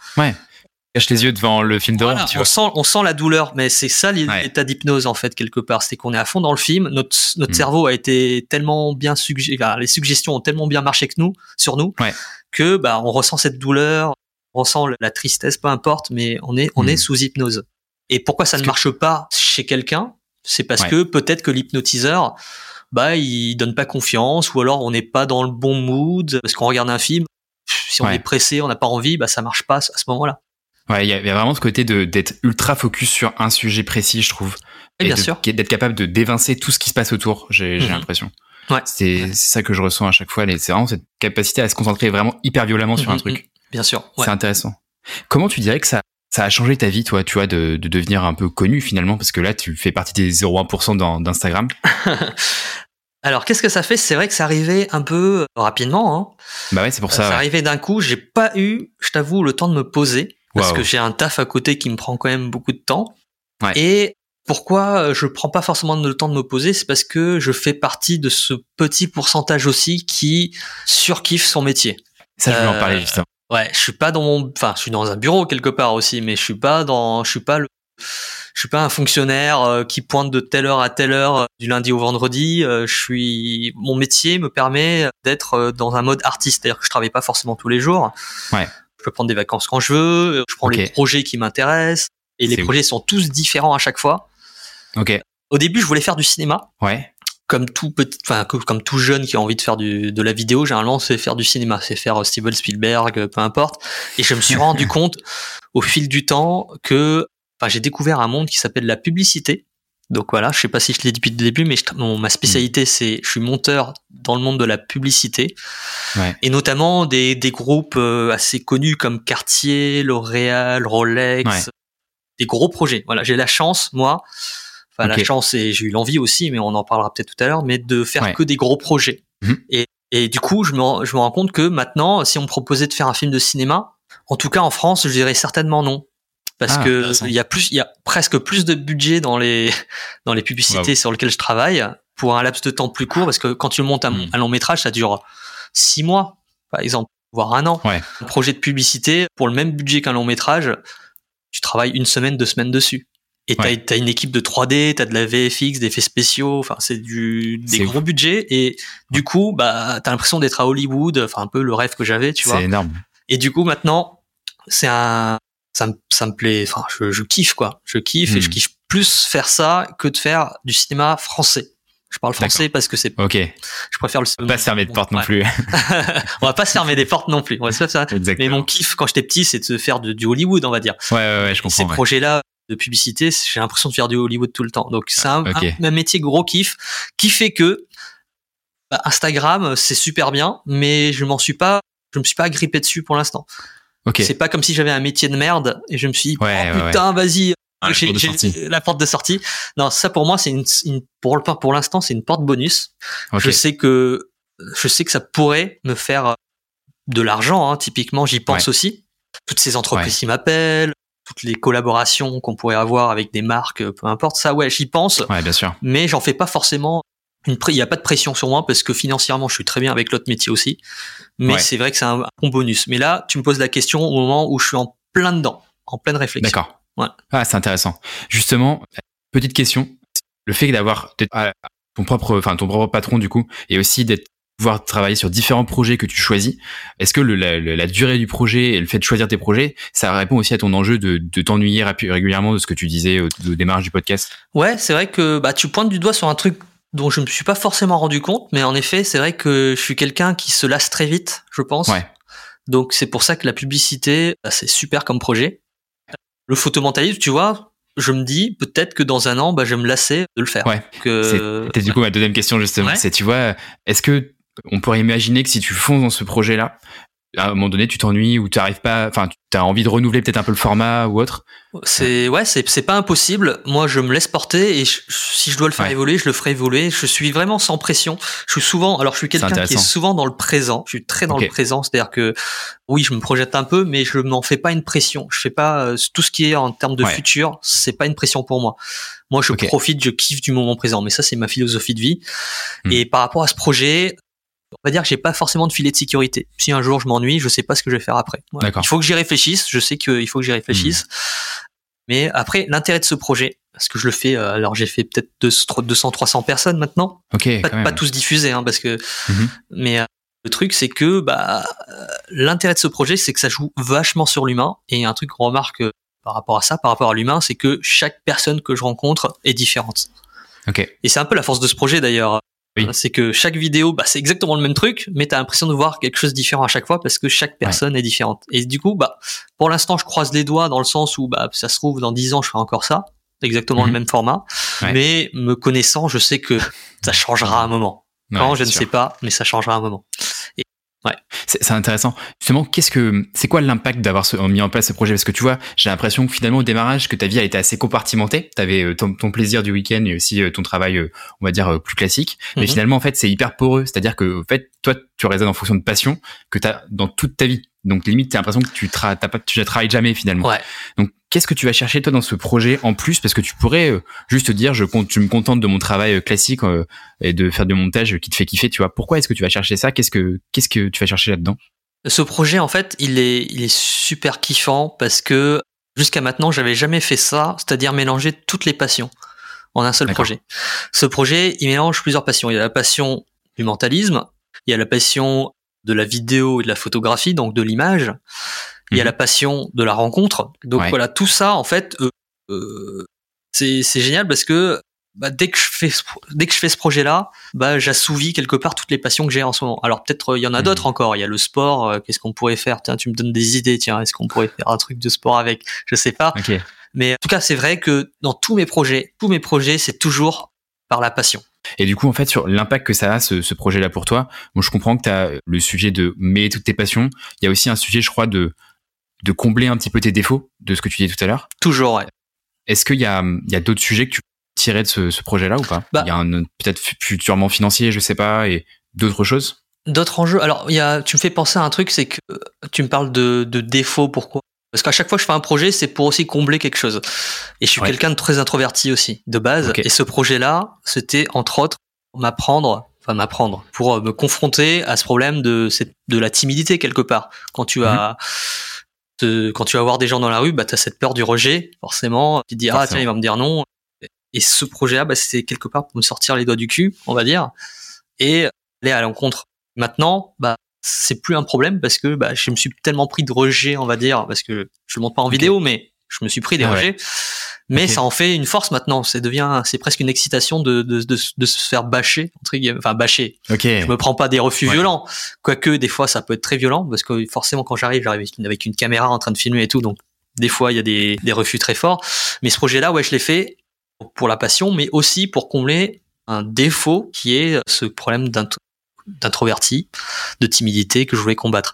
Cache les yeux devant le film d'horreur, Voilà, on sent, on sent la douleur, mais c'est ça l'é- Ouais. l'état d'hypnose en fait quelque part. C'est qu'on est à fond dans le film. Notre, notre Mm. cerveau a été tellement bien suggé, enfin, les suggestions ont tellement bien marché que nous, sur nous, Ouais. que bah on ressent cette douleur, on ressent la tristesse, peu importe, mais on est on est sous hypnose. Et pourquoi ça ne marche pas chez quelqu'un? C'est parce que peut-être que l'hypnotiseur, bah, il donne pas confiance, ou alors on n'est pas dans le bon mood parce qu'on regarde un film. Si on est pressé, on n'a pas envie, bah ça marche pas à ce moment-là. Ouais, il y, a vraiment ce côté de d'être ultra focus sur un sujet précis, je trouve. Et, bien sûr. D'être capable de d'évincer tout ce qui se passe autour, j'ai mhm. l'impression. Ouais. C'est ça que je ressens à chaque fois. C'est vraiment cette capacité à se concentrer vraiment hyper violemment sur un mhm, truc. Bien sûr. C'est intéressant. Comment tu dirais que ça ça a changé ta vie, toi, tu vois, de, de devenir un peu connu finalement, parce que là, tu fais partie des 0,1% d'Instagram. Alors, qu'est-ce que ça fait? C'est vrai que ça arrivait un peu euh, rapidement. Hein. Bah ouais, c'est pour ça. Ça arrivait d'un coup. J'ai pas eu, je t'avoue, le temps de me poser parce que j'ai un taf à côté qui me prend quand même beaucoup de temps. Ouais. Et pourquoi euh, je prends pas forcément le temps de me poser? C'est parce que je fais partie de ce petit pourcentage aussi qui surkiffe son métier. Ça, je voulais en parler euh, justement. Ouais, je suis pas dans mon, enfin, je suis dans un bureau quelque part aussi, mais je suis pas dans, je suis pas le, je suis pas un fonctionnaire euh, qui pointe de telle heure à telle heure du lundi au vendredi. je suis, mon métier me permet d'être dans un mode artiste, c'est-à-dire que je travaille pas forcément tous les jours. Ouais. Je peux prendre des vacances quand je veux. Je prends les projets qui m'intéressent. Et les projets sont tous différents à chaque fois. Ok. Au début, je voulais faire du cinéma. Ouais. Comme tout petit, enfin comme tout jeune qui a envie de faire du, de la vidéo, généralement c'est faire du cinéma, c'est faire Steven Spielberg, peu importe. Et je me suis rendu compte au fil du temps que, enfin, j'ai découvert un monde qui s'appelle la publicité. Donc voilà, je sais pas si je l'ai dit depuis le début, mais ma spécialité c'est, je suis monteur dans le monde de la publicité, ouais. et notamment des, des groupes euh, assez connus comme Cartier, L'Oréal, Rolex, des gros projets. Voilà, j'ai la chance moi enfin la chance et j'ai eu l'envie aussi, mais on en parlera peut-être tout à l'heure, mais de faire que des gros projets. Mhm. Et, et du coup, je me, je me rends compte que maintenant, si on me proposait de faire un film de cinéma, en tout cas en France, je dirais certainement non. Parce ah, que il y a plus, il y a presque plus de budget dans les dans les publicités sur lesquelles je travaille pour un laps de temps plus court. Parce que quand tu montes un, mhm. un long métrage, ça dure six mois, par exemple, voire un an. Ouais. Un projet de publicité pour le même budget qu'un long métrage, tu travailles une semaine, deux semaines dessus. Et t'as, une équipe de 3D, t'as de la VFX, des effets spéciaux, enfin c'est du des gros budgets et du coup bah t'as l'impression d'être à Hollywood, enfin un peu le rêve que j'avais, tu vois. C'est énorme. Et du coup maintenant c'est un ça me ça me plaît, enfin je, je kiffe quoi, je kiffe et je hmm. kiffe plus faire ça que de faire du cinéma français. Je parle français parce que c'est. Ok. Je préfère le. On va pas se fermer de porte non plus. on va pas se fermer des portes non plus. On va se Mais mon kiff quand j'étais petit, c'est de faire de, du Hollywood, on va dire. Ouais, ouais, ouais je comprends. ces projets-là, de publicité, j'ai l'impression de faire du Hollywood tout le temps. Donc c'est un, métier gros kiff qui fait que bah, Instagram c'est super bien, mais je m'en suis pas, je me suis pas agrippé dessus pour l'instant. Okay. C'est pas comme si j'avais un métier de merde et je me suis dit oh, putain vas-y ah, la porte de sortie. Non, ça pour moi c'est une, une, pour pour l'instant c'est une porte bonus. Je sais que je sais que ça pourrait me faire de l'argent. Hein, typiquement, j'y pense aussi. Toutes ces entreprises qui m'appellent, toutes les collaborations qu'on pourrait avoir avec des marques, peu importe ça, ouais, j'y pense. Ouais, bien sûr. Mais j'en fais pas forcément une il n'y a pas de pression sur moi parce que financièrement je suis très bien avec l'autre métier aussi. Mais c'est vrai que c'est un bon bonus. Mais là, tu me poses la question au moment où je suis en plein dedans, en pleine réflexion. D'accord. Ouais. Ah, c'est intéressant. Justement, petite question. Le fait d'avoir ah, ton propre, enfin ton propre patron du coup, et aussi d'être pouvoir travailler sur différents projets que tu choisis. Est-ce que le, la, la, durée du projet et le fait de choisir tes projets, ça répond aussi à ton enjeu de, de t'ennuyer régulièrement de ce que tu disais au, démarrage du podcast? Ouais, c'est vrai que bah, tu pointes du doigt sur un truc dont je me suis pas forcément rendu compte, mais en effet, c'est vrai que je suis quelqu'un qui se lasse très vite, je pense. Ouais. Donc c'est pour ça que la publicité, bah, c'est super comme projet. Le photomentalisme, tu vois, je me dis peut-être que dans un an, bah, je vais me lasser de le faire. Ouais. Que... C'était du coup ma deuxième question justement. C'est tu vois, est-ce que on pourrait imaginer que si tu fonces dans ce projet-là, à un moment donné, tu t'ennuies ou tu arrives pas, enfin, tu as envie de renouveler peut-être un peu le format ou autre. C'est ouais, c'est c'est pas impossible. Moi, je me laisse porter et si je dois le faire évoluer, je le ferai évoluer. Je suis vraiment sans pression. Je suis souvent, alors je suis quelqu'un qui est souvent dans le présent. Je suis très dans le présent, c'est-à-dire que oui, je me projette un peu, mais je m'en fais pas une pression. Je fais pas euh, tout ce qui est en termes de futur, c'est pas une pression pour moi. Moi, je profite, je kiffe du moment présent. Mais ça, c'est ma philosophie de vie. Hmm. Et par rapport à ce projet, on va dire que j'ai pas forcément de filet de sécurité. Si un jour je m'ennuie, je sais pas ce que je vais faire après. Il faut que j'y réfléchisse. Je sais qu'il faut que j'y réfléchisse. Hmm. Mais après, l'intérêt de ce projet, parce que je le fais, euh, alors j'ai fait peut-être 200, 300 personnes maintenant. Ok. Pas, tous diffusés, hein, parce que. Mhm. Mais euh, le truc, c'est que bah euh, l'intérêt de ce projet, c'est que ça joue vachement sur l'humain. Et un truc qu'on remarque par rapport à ça, par rapport à l'humain, c'est que chaque personne que je rencontre est différente. Ok. Et c'est un peu la force de ce projet d'ailleurs. Oui. C'est que chaque vidéo, bah, c'est exactement le même truc, mais t'as l'impression de voir quelque chose de différent à chaque fois parce que chaque personne est différente. Et du coup, bah, pour l'instant, je croise les doigts dans le sens où, bah, ça se trouve, dans 10 ans, je ferai encore ça. Exactement Mhm. le même format. Ouais. Mais me connaissant, je sais que ça changera à un moment. Quand, Ouais, je ne sûr. sais pas, mais ça changera à un moment. C'est c'est intéressant. Justement, qu'est-ce que c'est quoi l'impact d'avoir mis en place ce projet? Parce que tu vois, j'ai l'impression que finalement au démarrage, que ta vie elle était assez compartimentée. T'avais euh, ton, ton plaisir du week-end et aussi euh, ton travail, euh, on va dire plus classique. Mais Mhm. finalement, en fait, c'est hyper poreux. C'est-à-dire que en fait, toi, tu raisonnes en fonction de passion que t'as dans toute ta vie. Donc limite, t'as l'impression que tu tra t'as pas, tu ne travailles jamais finalement. Ouais. Donc, qu'est-ce que tu vas chercher toi dans ce projet en plus? Parce que tu pourrais euh, juste te dire, je compte, tu me contentes de mon travail euh, classique euh, et de faire du montage qui te fait kiffer. Tu vois Pourquoi est-ce que tu vas chercher ça? Qu'est-ce que qu'est-ce que tu vas chercher là-dedans? Ce projet, en fait, il est, il est super kiffant parce que jusqu'à maintenant, j'avais jamais fait ça, c'est-à-dire mélanger toutes les passions en un seul projet. Ce projet, il mélange plusieurs passions. Il y a la passion du mentalisme, il y a la passion de la vidéo et de la photographie, donc de l'image. Il y a Mhm. la passion de la rencontre. Donc Ouais. voilà, tout ça, en fait, euh, euh, c'est c'est génial parce que bah, dès que je fais ce, dès que je fais ce projet-là, bah j'assouvis quelque part toutes les passions que j'ai en ce moment. Alors peut-être euh, il y en a Mhm. d'autres encore. Il y a le sport. euh, Qu'est-ce qu'on pourrait faire? Tiens, tu me donnes des idées. Tiens, est-ce qu'on pourrait faire un truc de sport avec? Je sais pas. Mais en tout cas, c'est vrai que dans tous mes projets, tous mes projets, c'est toujours par la passion. Et du coup, en fait, sur l'impact que ça a, ce, ce projet-là pour toi, bon, je comprends que tu as le sujet de mêler toutes tes passions. Il y a aussi un sujet, je crois, de, de combler un petit peu tes défauts, de ce que tu disais tout à l'heure. Toujours. Ouais. Est-ce qu'il y a, il y a d'autres sujets que tu tirais de ce, ce projet-là ou pas? Bah. Il y a un peut-être fu- futurement financier, je sais pas, et d'autres choses? D'autres enjeux. Alors, il y a, tu me fais penser à un truc, c'est que euh, tu me parles de, de défauts. Pourquoi? Parce qu'à chaque fois que je fais un projet, c'est pour aussi combler quelque chose. Et je suis Ouais. quelqu'un de très introverti aussi, de base. Et ce projet-là, c'était entre autres m'apprendre, enfin m'apprendre, pour euh, me confronter à ce problème de, de la timidité quelque part. Quand tu as te- quand tu vas voir des gens dans la rue, bah, tu as cette peur du rejet, forcément. Tu te dis, ah, tiens, il va me dire non. Et ce projet-là, bah, c'était quelque part pour me sortir les doigts du cul, on va dire, et aller à l'encontre. Maintenant, bah, c'est plus un problème parce que bah, je me suis tellement pris de rejet, on va dire, parce que je le montre pas en vidéo, mais je me suis pris des Ah ouais. rejets. Mais ça en fait une force maintenant. C'est devient, c'est presque une excitation de, de, de, de se faire bâcher, entre guillemets. enfin bâcher. Ok. Je me prends pas des refus Ouais. violents, quoique des fois ça peut être très violent parce que forcément quand j'arrive, j'arrive avec une, caméra en train de filmer et tout, donc des fois il y a des, des refus très forts. Mais ce projet-là, ouais, je l'ai fait pour la passion, mais aussi pour combler un défaut qui est ce problème d'introverti, de timidité que je voulais combattre.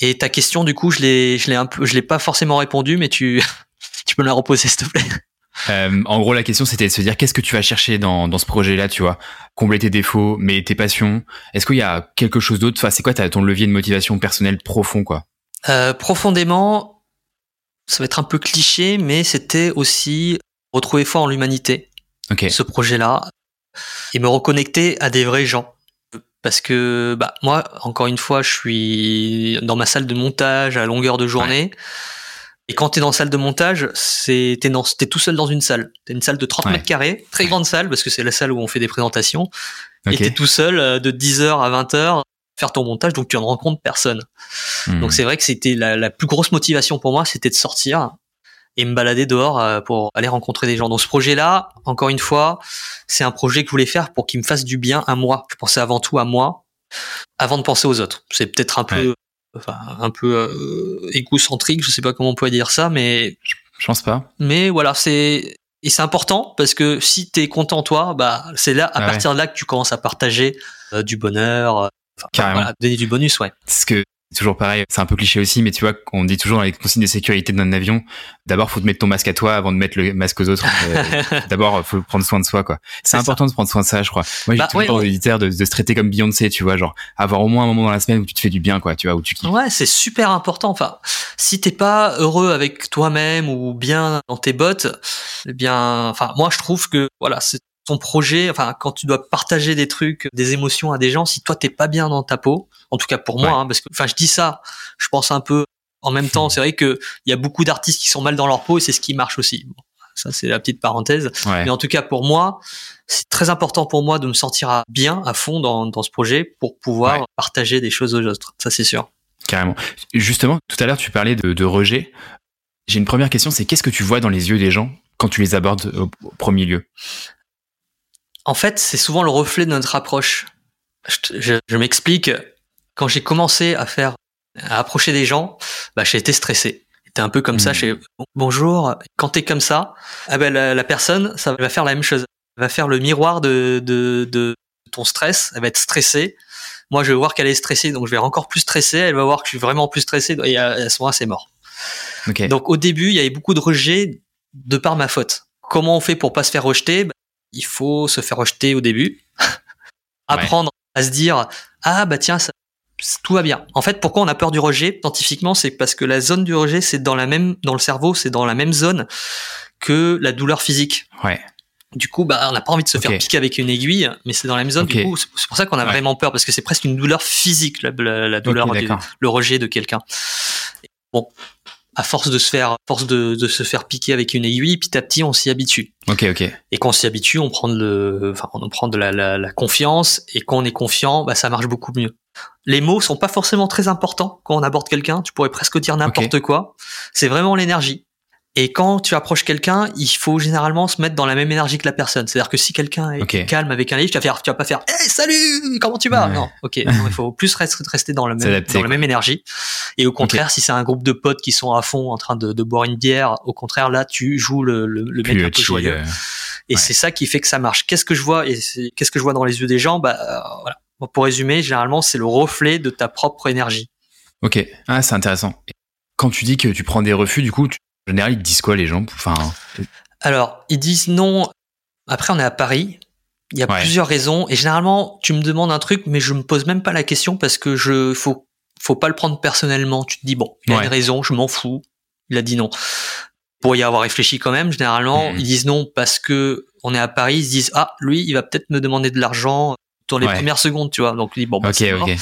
Et ta question, du coup, je l'ai, je l'ai un peu, je l'ai pas forcément répondu, mais tu, tu peux me la reposer s'il te plaît. Euh, en gros, la question, c'était de se dire qu'est-ce que tu vas chercher dans, dans ce projet-là, tu vois? Combler tes défauts, mais tes passions? Est-ce qu'il y a quelque chose d'autre? Enfin, c'est quoi ton levier de motivation personnelle profond, quoi? Euh, profondément, ça va être un peu cliché, mais c'était aussi retrouver foi en l'humanité. Ok. ce projet-là et me reconnecter à des vrais gens. Parce que bah moi, encore une fois, je suis dans ma salle de montage à longueur de journée. Et quand t'es dans la salle de montage, c'est t'es dans t'es tout seul dans une salle. T'es une salle de 30 Ouais. mètres carrés, très grande salle parce que c'est la salle où on fait des présentations. Et Ok. t'es tout seul euh, de 10h à 20h faire ton montage, donc tu ne rencontres personne. Hmm. Donc c'est vrai que c'était la, la plus grosse motivation pour moi, c'était de sortir et me balader dehors euh, pour aller rencontrer des gens. Donc ce projet-là, encore une fois, c'est un projet que je voulais faire pour qu'il me fasse du bien à moi. Je pensais avant tout à moi, avant de penser aux autres. C'est peut-être un peu, enfin un peu euh, égocentrique, je sais pas comment on pourrait dire ça, mais Je pense pas. mais voilà, c'est et c'est important parce que si t'es content toi, bah c'est là à Ah ouais. partir de là que tu commences à partager euh, du bonheur, euh, enfin, Carrément. voilà, donner du bonus, ouais. Parce que toujours pareil, c'est un peu cliché aussi, mais tu vois, on dit toujours dans les consignes de sécurité d'un avion, d'abord faut te mettre ton masque à toi avant de mettre le masque aux autres. Euh, d'abord, faut prendre soin de soi, quoi. C'est important de prendre soin de ça, je crois. Moi, j'ai Bah, toujours ouais, ouais. de, de se traiter comme Beyoncé, tu vois, genre avoir au moins un moment dans la semaine où tu te fais du bien, quoi, tu vois, où tu kiffes. Ouais, c'est super important. Enfin, si t'es pas heureux avec toi-même ou bien dans tes bottes, eh bien, enfin, moi, je trouve que voilà, c'est ton projet. Enfin, quand tu dois partager des trucs, des émotions à des gens, si toi t'es pas bien dans ta peau, en tout cas pour moi, hein, parce que, enfin, je dis ça, je pense un peu. En même temps, c'est vrai que il y a beaucoup d'artistes qui sont mal dans leur peau et c'est ce qui marche aussi. Bon, ça, c'est la petite parenthèse. Ouais. Mais en tout cas, pour moi, c'est très important pour moi de me sentir à- bien, à fond dans, dans ce projet pour pouvoir Ouais. partager des choses aux autres. Ça, c'est sûr. Carrément. Justement, tout à l'heure, tu parlais de, de rejet. J'ai une première question, c'est qu'est-ce que tu vois dans les yeux des gens quand tu les abordes au, premier lieu? En fait, c'est souvent le reflet de notre approche. Je, m'explique. Quand j'ai commencé à faire, à approcher des gens, bah, j'ai été stressé. C'était un peu comme ça. Chez hmm. bonjour. Quand t'es comme ça, ah ben la, personne, ça va faire la même chose. Elle va faire le miroir de, de, de ton stress. Elle va être stressée. Moi, je vais voir qu'elle est stressée, donc je vais encore plus stressé. Elle va voir que je suis vraiment plus stressé. Et à, ce moment-là, c'est mort. Donc au début, il y avait beaucoup de rejets de par ma faute. Comment on fait pour pas se faire rejeter? Il faut se faire rejeter au début. Apprendre à se dire ah bah tiens ça, tout va bien. En fait, pourquoi on a peur du rejet scientifiquement, c'est parce que la zone du rejet, c'est dans la même dans le cerveau, c'est dans la même zone que la douleur physique. Ouais. Du coup, bah, on n'a pas envie de se faire piquer avec une aiguille, mais c'est dans la même zone. Du coup, c'est pour ça qu'on a vraiment peur, parce que c'est presque une douleur physique, la, douleur, le rejet de quelqu'un. Bon, à force de se faire, force de, se faire piquer avec une aiguille, petit à petit, on s'y habitue. Ok, ok. Et quand on s'y habitue, on prend de, enfin, on prend de la, confiance, et quand on est confiant, bah, ça marche beaucoup mieux. Les mots sont pas forcément très importants quand on aborde quelqu'un. Tu pourrais presque dire n'importe quoi. C'est vraiment l'énergie. Et quand tu approches quelqu'un, il faut généralement se mettre dans la même énergie que la personne. C'est-à-dire que si quelqu'un est calme avec un livre, tu vas faire, tu vas pas faire, hey, salut, comment tu vas? Non, ok. il faut plus rester dans, le même, dans la même énergie. Et au contraire, si c'est un groupe de potes qui sont à fond en train de, de boire une bière, au contraire là, tu joues le, le, le mec un peu joyeux. Euh, et c'est ça qui fait que ça marche. Qu'est-ce que je vois? Et qu'est-ce que je vois dans les yeux des gens? Bah euh, voilà. pour résumer, généralement, c'est le reflet de ta propre énergie. Ok, ah, c'est intéressant. Quand tu dis que tu prends des refus, du coup, tu en général, ils disent quoi les gens enfin... Alors, ils disent non. Après, on est à Paris. Il y a plusieurs raisons. Et généralement, tu me demandes un truc, mais je me pose même pas la question parce que je faut faut pas le prendre personnellement. Tu te dis bon, il a une raison, je m'en fous. Il a dit non. Pour y avoir réfléchi quand même, généralement, mmh. ils disent non parce que on est à Paris. Ils se disent ah lui, il va peut-être me demander de l'argent dans les premières secondes, tu vois. Donc il dit bon, bah, ok, ok.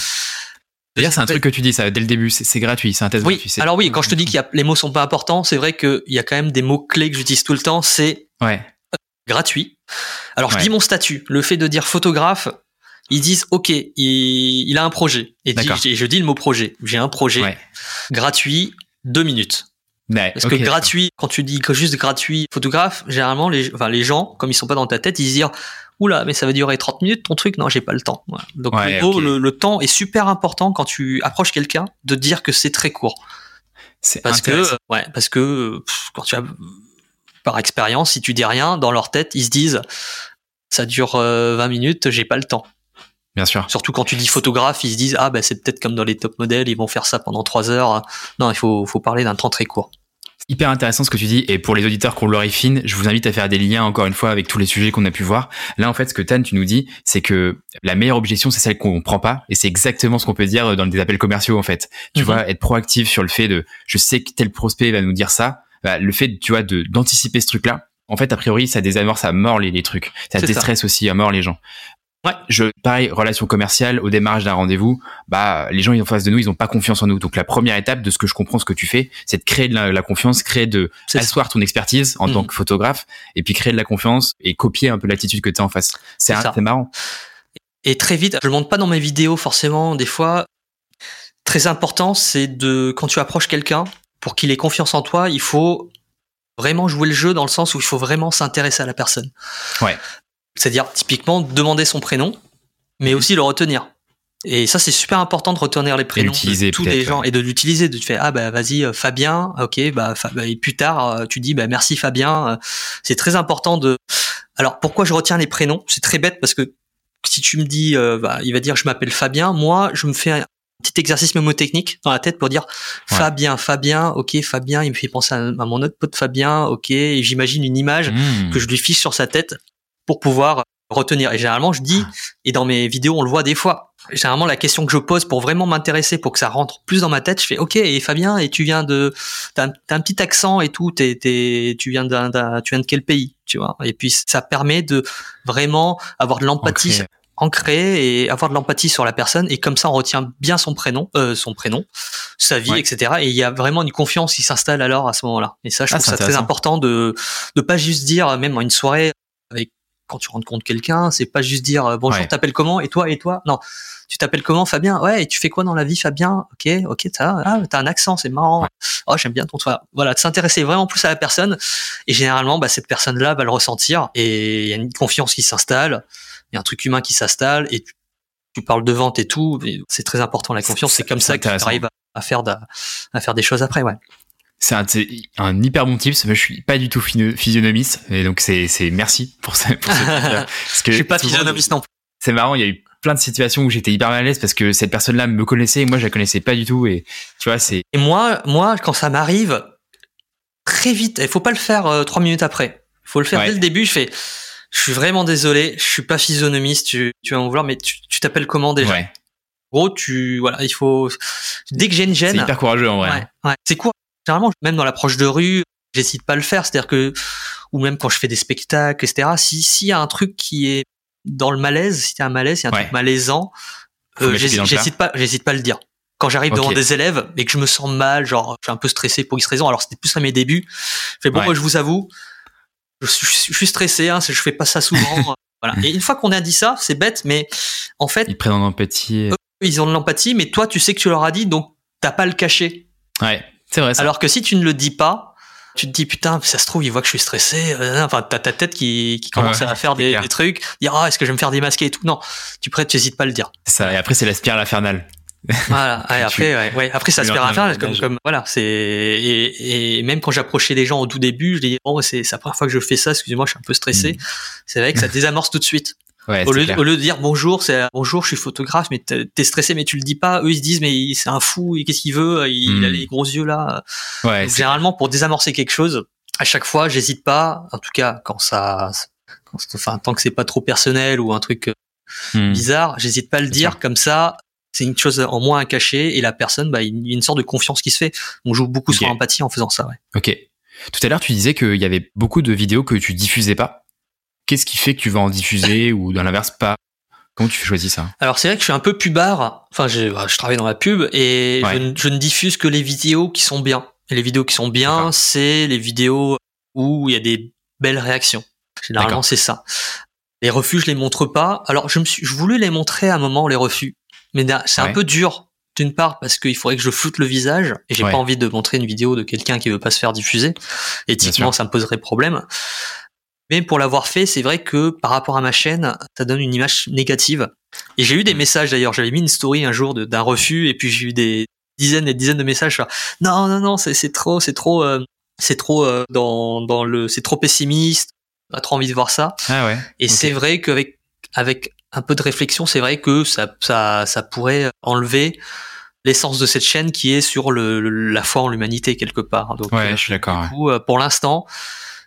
D'ailleurs, c'est un truc que tu dis ça dès le début, c'est gratuit, c'est un test oui. gratuit. Alors oui, quand je te dis qu'il y a les mots sont pas importants, c'est vrai qu'il y a quand même des mots clés que j'utilise tout le temps. C'est ouais. gratuit. Alors je dis mon statut, le fait de dire photographe, ils disent ok, il, a un projet. Et je dis le mot projet. J'ai un projet gratuit, deux minutes. Parce que gratuit, quand tu dis que juste gratuit photographe, généralement les, enfin, les gens, comme ils sont pas dans ta tête, ils se disent oula, mais ça va durer 30 minutes ton truc, non, j'ai pas le temps. Donc le, temps est super important quand tu approches quelqu'un de dire que c'est très court. C'est parce que ouais, parce que quand tu as par expérience, si tu dis rien, dans leur tête, ils se disent ça dure 20 euh, minutes, j'ai pas le temps. Bien sûr. Surtout quand tu dis photographe, ils se disent ah ben c'est peut-être comme dans les top modèles, ils vont faire ça pendant 3 heures. Non, il faut faut parler d'un temps très court. Hyper intéressant ce que tu dis et pour les auditeurs qu'on le fine, je vous invite à faire des liens encore une fois avec tous les sujets qu'on a pu voir. Là en fait ce que Tan tu nous dis, c'est que la meilleure objection c'est celle qu'on prend pas et c'est exactement ce qu'on peut dire dans des appels commerciaux en fait. Tu mhm. vois être proactif sur le fait de je sais que tel prospect va nous dire ça, bah, le fait tu vois de d'anticiper ce truc là. En fait, a priori, ça désamorce à mort les, les trucs. Ça déstresse aussi à mort les gens. Ouais. Je, pareil, relation commerciale, au démarrage d'un rendez-vous, bah, les gens, ils en face de nous, ils ont pas confiance en nous. Donc, la première étape de ce que je comprends, ce que tu fais, c'est de créer de la, confiance, créer de, asseoir ton expertise en tant mmh. que photographe, et puis créer de la confiance et copier un peu l'attitude que tu as en face. C'est marrant. Et très vite, je le montre pas dans mes vidéos, forcément, des fois. Très important, c'est de, quand tu approches quelqu'un, pour qu'il ait confiance en toi, il faut vraiment jouer le jeu dans le sens où il faut vraiment s'intéresser à la personne. Ouais. C'est-à-dire typiquement demander son prénom, mais aussi le retenir. Et ça, c'est super important de retenir les prénoms de tous les gens et de l'utiliser. De tu fais ah bah vas-y euh, Fabien, ok bah, bah et plus tard euh, tu dis bah merci Fabien. Euh, c'est très important de. Alors pourquoi je retiens les prénoms? C'est très bête parce que si tu me dis bah, il va dire je m'appelle Fabien, moi je me fais un petit exercice mémotechnique dans la tête pour dire Fabien, Fabien, ok Fabien, il me fait penser à, mon autre pote Fabien, ok et j'imagine une image mmh. que je lui fiche sur sa tête pour pouvoir retenir. Et généralement, je dis, et dans mes vidéos, on le voit des fois. Généralement, la question que je pose pour vraiment m'intéresser, pour que ça rentre plus dans ma tête, je fais, ok, et Fabien, et tu viens de, t'as un, un, petit accent et tout, t'es, t'es, tu viens d'un, tu viens de quel pays, tu vois? Et puis ça permet de vraiment avoir de l'empathie ancrée et avoir de l'empathie sur la personne. Et comme ça on retient bien son prénom euh, son prénom sa vie etc et il y a vraiment une confiance qui s'installe alors à ce moment-là. Et ça je ah, trouve ça très important de de pas juste dire même en une soirée avec quand tu rencontres quelqu'un, c'est pas juste dire euh, bonjour, t'appelles comment et toi et toi? Non, tu t'appelles comment Fabien? Ouais, et tu fais quoi dans la vie Fabien? Ok, ok, t'as ah, as un accent, c'est marrant. Oh, j'aime bien ton toit. Voilà, de s'intéresser vraiment plus à la personne et généralement, bah, cette personne-là va le ressentir et il y a une confiance qui s'installe, il y a un truc humain qui s'installe et tu, tu, parles de vente et tout. C'est très important la confiance. C'est comme ça que tu arrives à faire, à faire des choses après, ouais c'est un, un, hyper bon tips. Je suis pas du tout physionomiste, et donc c'est merci pour ça. Pour parce que je suis pas physionomiste non plus. C'est marrant, il y a eu plein de situations où j'étais hyper mal à l'aise parce que cette personne-là me connaissait et moi je la connaissais pas du tout et tu vois c'est. Et moi, moi quand ça m'arrive très vite, il faut pas le faire euh, trois minutes après. Il faut le faire dès le début. Je fais, je suis vraiment désolé, je suis pas physionomiste, tu, tu vas m'en vouloir, mais tu t'appelles comment déjà? Ouais. Gros, tu voilà, il faut dès que j'ai une gêne. C'est hyper courageux en vrai. Ouais, ouais. C'est quoi généralement, même dans l'approche de rue, j'hésite pas à le faire. C'est-à-dire que, ou même quand je fais des spectacles, etc. Si s'il y a un truc qui est dans le malaise, si y a un malaise, il y a un truc malaisant, euh, j'hésite pas, j'hésite pas à le dire. Quand j'arrive devant des élèves et que je me sens mal, genre je suis un peu stressé pour X raison. Alors c'était plus à mes débuts. Je fais bon, moi je vous avoue, je suis, stressé. Hein, je fais pas ça souvent. voilà. Et une fois qu'on a dit ça, c'est bête, mais en fait, ils prennent en empathie. ils ont de l'empathie, mais toi, tu sais que tu leur as dit, donc t'as pas le cacher. Ouais. C'est vrai. Alors que si tu ne le dis pas, tu te dis putain, ça se trouve, il voit que je suis stressé. Euh, enfin, t'as ta tête qui, qui commence à faire des, des, trucs, dire ah, est-ce que je vais me faire démasquer et tout? Non, tu prêtes, tu hésites pas à le dire. Ça. Et après, c'est la spirale infernale. voilà. Et après, ouais, ouais, après, ça spirale infernale. Comme, comme, voilà, c'est et, et, même quand j'approchais les gens au tout début, je dis oh, c'est la première fois que je fais ça. Excusez-moi, je suis un peu stressé. Mm. C'est vrai que ça désamorce tout de suite au, lieu, au, lieu, de dire bonjour, c'est bonjour, je suis photographe, mais t'es stressé, mais tu le dis pas. Eux ils se disent mais c'est un fou, qu'est-ce qu'il veut? Il, a hmm. les gros yeux là. Ouais, généralement pour désamorcer quelque chose, à chaque fois j'hésite pas, en tout cas quand ça, quand, enfin tant que c'est pas trop personnel ou un truc hmm. bizarre, j'hésite pas à le dire comme ça. C'est une chose en moins à cacher et la personne, bah, il y a une sorte de confiance qui se fait. On joue beaucoup sur l'empathie en faisant ça. Ouais. Ok. Tout à l'heure, tu disais qu'il y avait beaucoup de vidéos que tu diffusais pas qu'est-ce qui fait que tu vas en diffuser ou dans l'inverse pas? Comment tu fais choisir ça? Alors c'est vrai que je suis un peu pubard. Enfin, je, bah, je travaille dans la pub et je, ne diffuse que les vidéos qui sont bien. Et les vidéos qui sont bien, c'est les vidéos où il y a des belles réactions. Généralement, c'est ça. Les refus, je les montre pas. Alors, je me suis, je voulais les montrer à un moment les refus, mais c'est un peu dur. D'une part parce qu'il faudrait que je floute le visage et j'ai pas envie de montrer une vidéo de quelqu'un qui veut pas se faire diffuser. Éthiquement, ça me poserait problème. Mais pour l'avoir fait, c'est vrai que par rapport à ma chaîne, ça donne une image négative. Et j'ai eu des messages d'ailleurs, j'avais mis une story un jour d'un refus et puis j'ai eu des dizaines et dizaines de messages non non non c'est trop c'est trop euh, c'est trop euh, dans dans le c'est trop pessimiste, pas trop envie de voir ça. Ah ouais. Et c'est vrai qu'avec avec un peu de réflexion, c'est vrai que ça ça ça pourrait enlever l'essence de cette chaîne qui est sur le, la foi en l'humanité quelque part. Donc, ouais, je suis d'accord. Ouais. pour l'instant,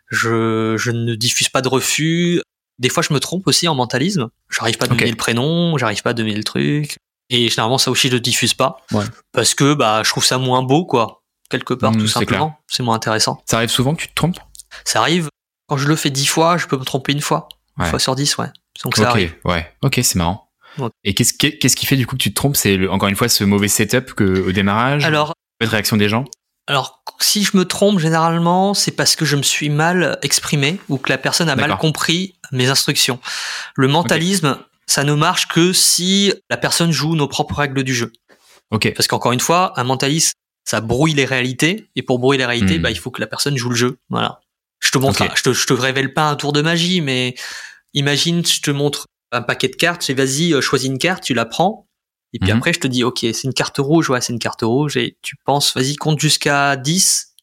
je, je ne diffuse pas de refus. Des fois, je me trompe aussi en mentalisme. J'arrive pas à donner le prénom, j'arrive pas à donner le truc. Et généralement, ça aussi, je le diffuse pas. Ouais. Parce que, bah, je trouve ça moins beau, quoi. Quelque part, mmh, tout simplement. C'est moins intéressant. Ça arrive souvent que tu te trompes? Ça arrive. Quand je le fais dix fois, je peux me tromper une fois. Une fois sur dix, ouais. Donc ça arrive. Ouais. Ok, c'est marrant. Et qu'est-ce qui, qu'est-ce qui fait du coup que tu te trompes? C'est encore une fois ce mauvais setup que au démarrage? Alors, mauvaise réaction des gens? Alors, si je me trompe, généralement, c'est parce que je me suis mal exprimé ou que la personne a mal compris mes instructions. Le mentalisme, ça ne marche que si la personne joue nos propres règles du jeu. Ok. Parce qu'encore une fois, un mentaliste, ça brouille les réalités, et pour brouiller les réalités, hmm. bah, il faut que la personne joue le jeu. Voilà. Je te montre, je, te, je te révèle pas un tour de magie, mais imagine, je te montre un paquet de cartes, vas-y, euh, choisis une carte, tu la prends, et puis mhm. après, je te dis, ok, c'est une carte rouge, ouais, c'est une carte rouge, et tu penses, vas-y, compte jusqu'à 10,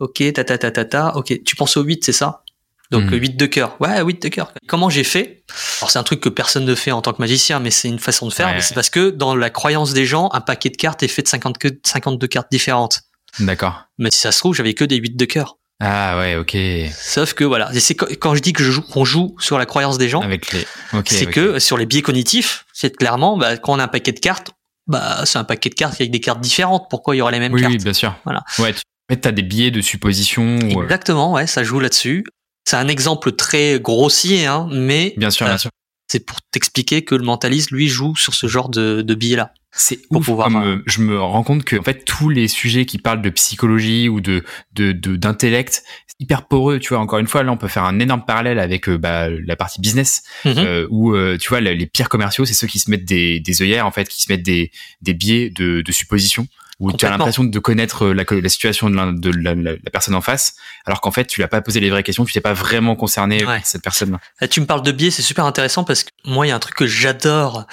ok, ta ta ta ta ta, ok, tu penses au 8, c'est ça? Donc 8 mhm. de cœur. Ouais, 8 de cœur. Comment j'ai fait? Alors c'est un truc que personne ne fait en tant que magicien, mais c'est une façon de faire. c'est parce que dans la croyance des gens, un paquet de cartes est fait de 50 que 52 cartes différentes. D'accord. Mais si ça se trouve, j'avais que des 8 de cœur. Ah ouais, ok. Sauf que voilà, c'est quand je dis que je joue, qu'on joue sur la croyance des gens, avec les, c'est que sur les biais cognitifs, c'est clairement bah, quand on a un paquet de cartes, bah c'est un paquet de cartes avec des cartes différentes. Pourquoi il y aurait les mêmes cartes Oui, bien sûr. Voilà. Ouais, tu as des biais de supposition. Euh, Exactement, ouais, ça joue là-dessus. C'est un exemple très grossier, hein, mais bien sûr, bien euh, sûr. C'est pour t'expliquer que le mentaliste, lui, joue sur ce genre de, de biais-là. C'est ouf pouvoir, comme euh, je me rends compte que en fait tous les sujets qui parlent de psychologie ou de de d'intellect, c'est hyper poreux. Tu vois, encore une fois, là on peut faire un énorme parallèle avec euh, bah, la partie business mhm. euh, où tu vois les, pires commerciaux, c'est ceux qui se mettent des des œillères en fait, qui se mettent des des biais de, de supposition où tu as l'impression de connaître la, la situation de, la, de la, la, personne en face, alors qu'en fait tu l'as pas posé les vraies questions, tu t'es pas vraiment concerné ouais. cette personne. -là. Tu me parles de biais, c'est super intéressant parce que moi il y a un truc que j'adore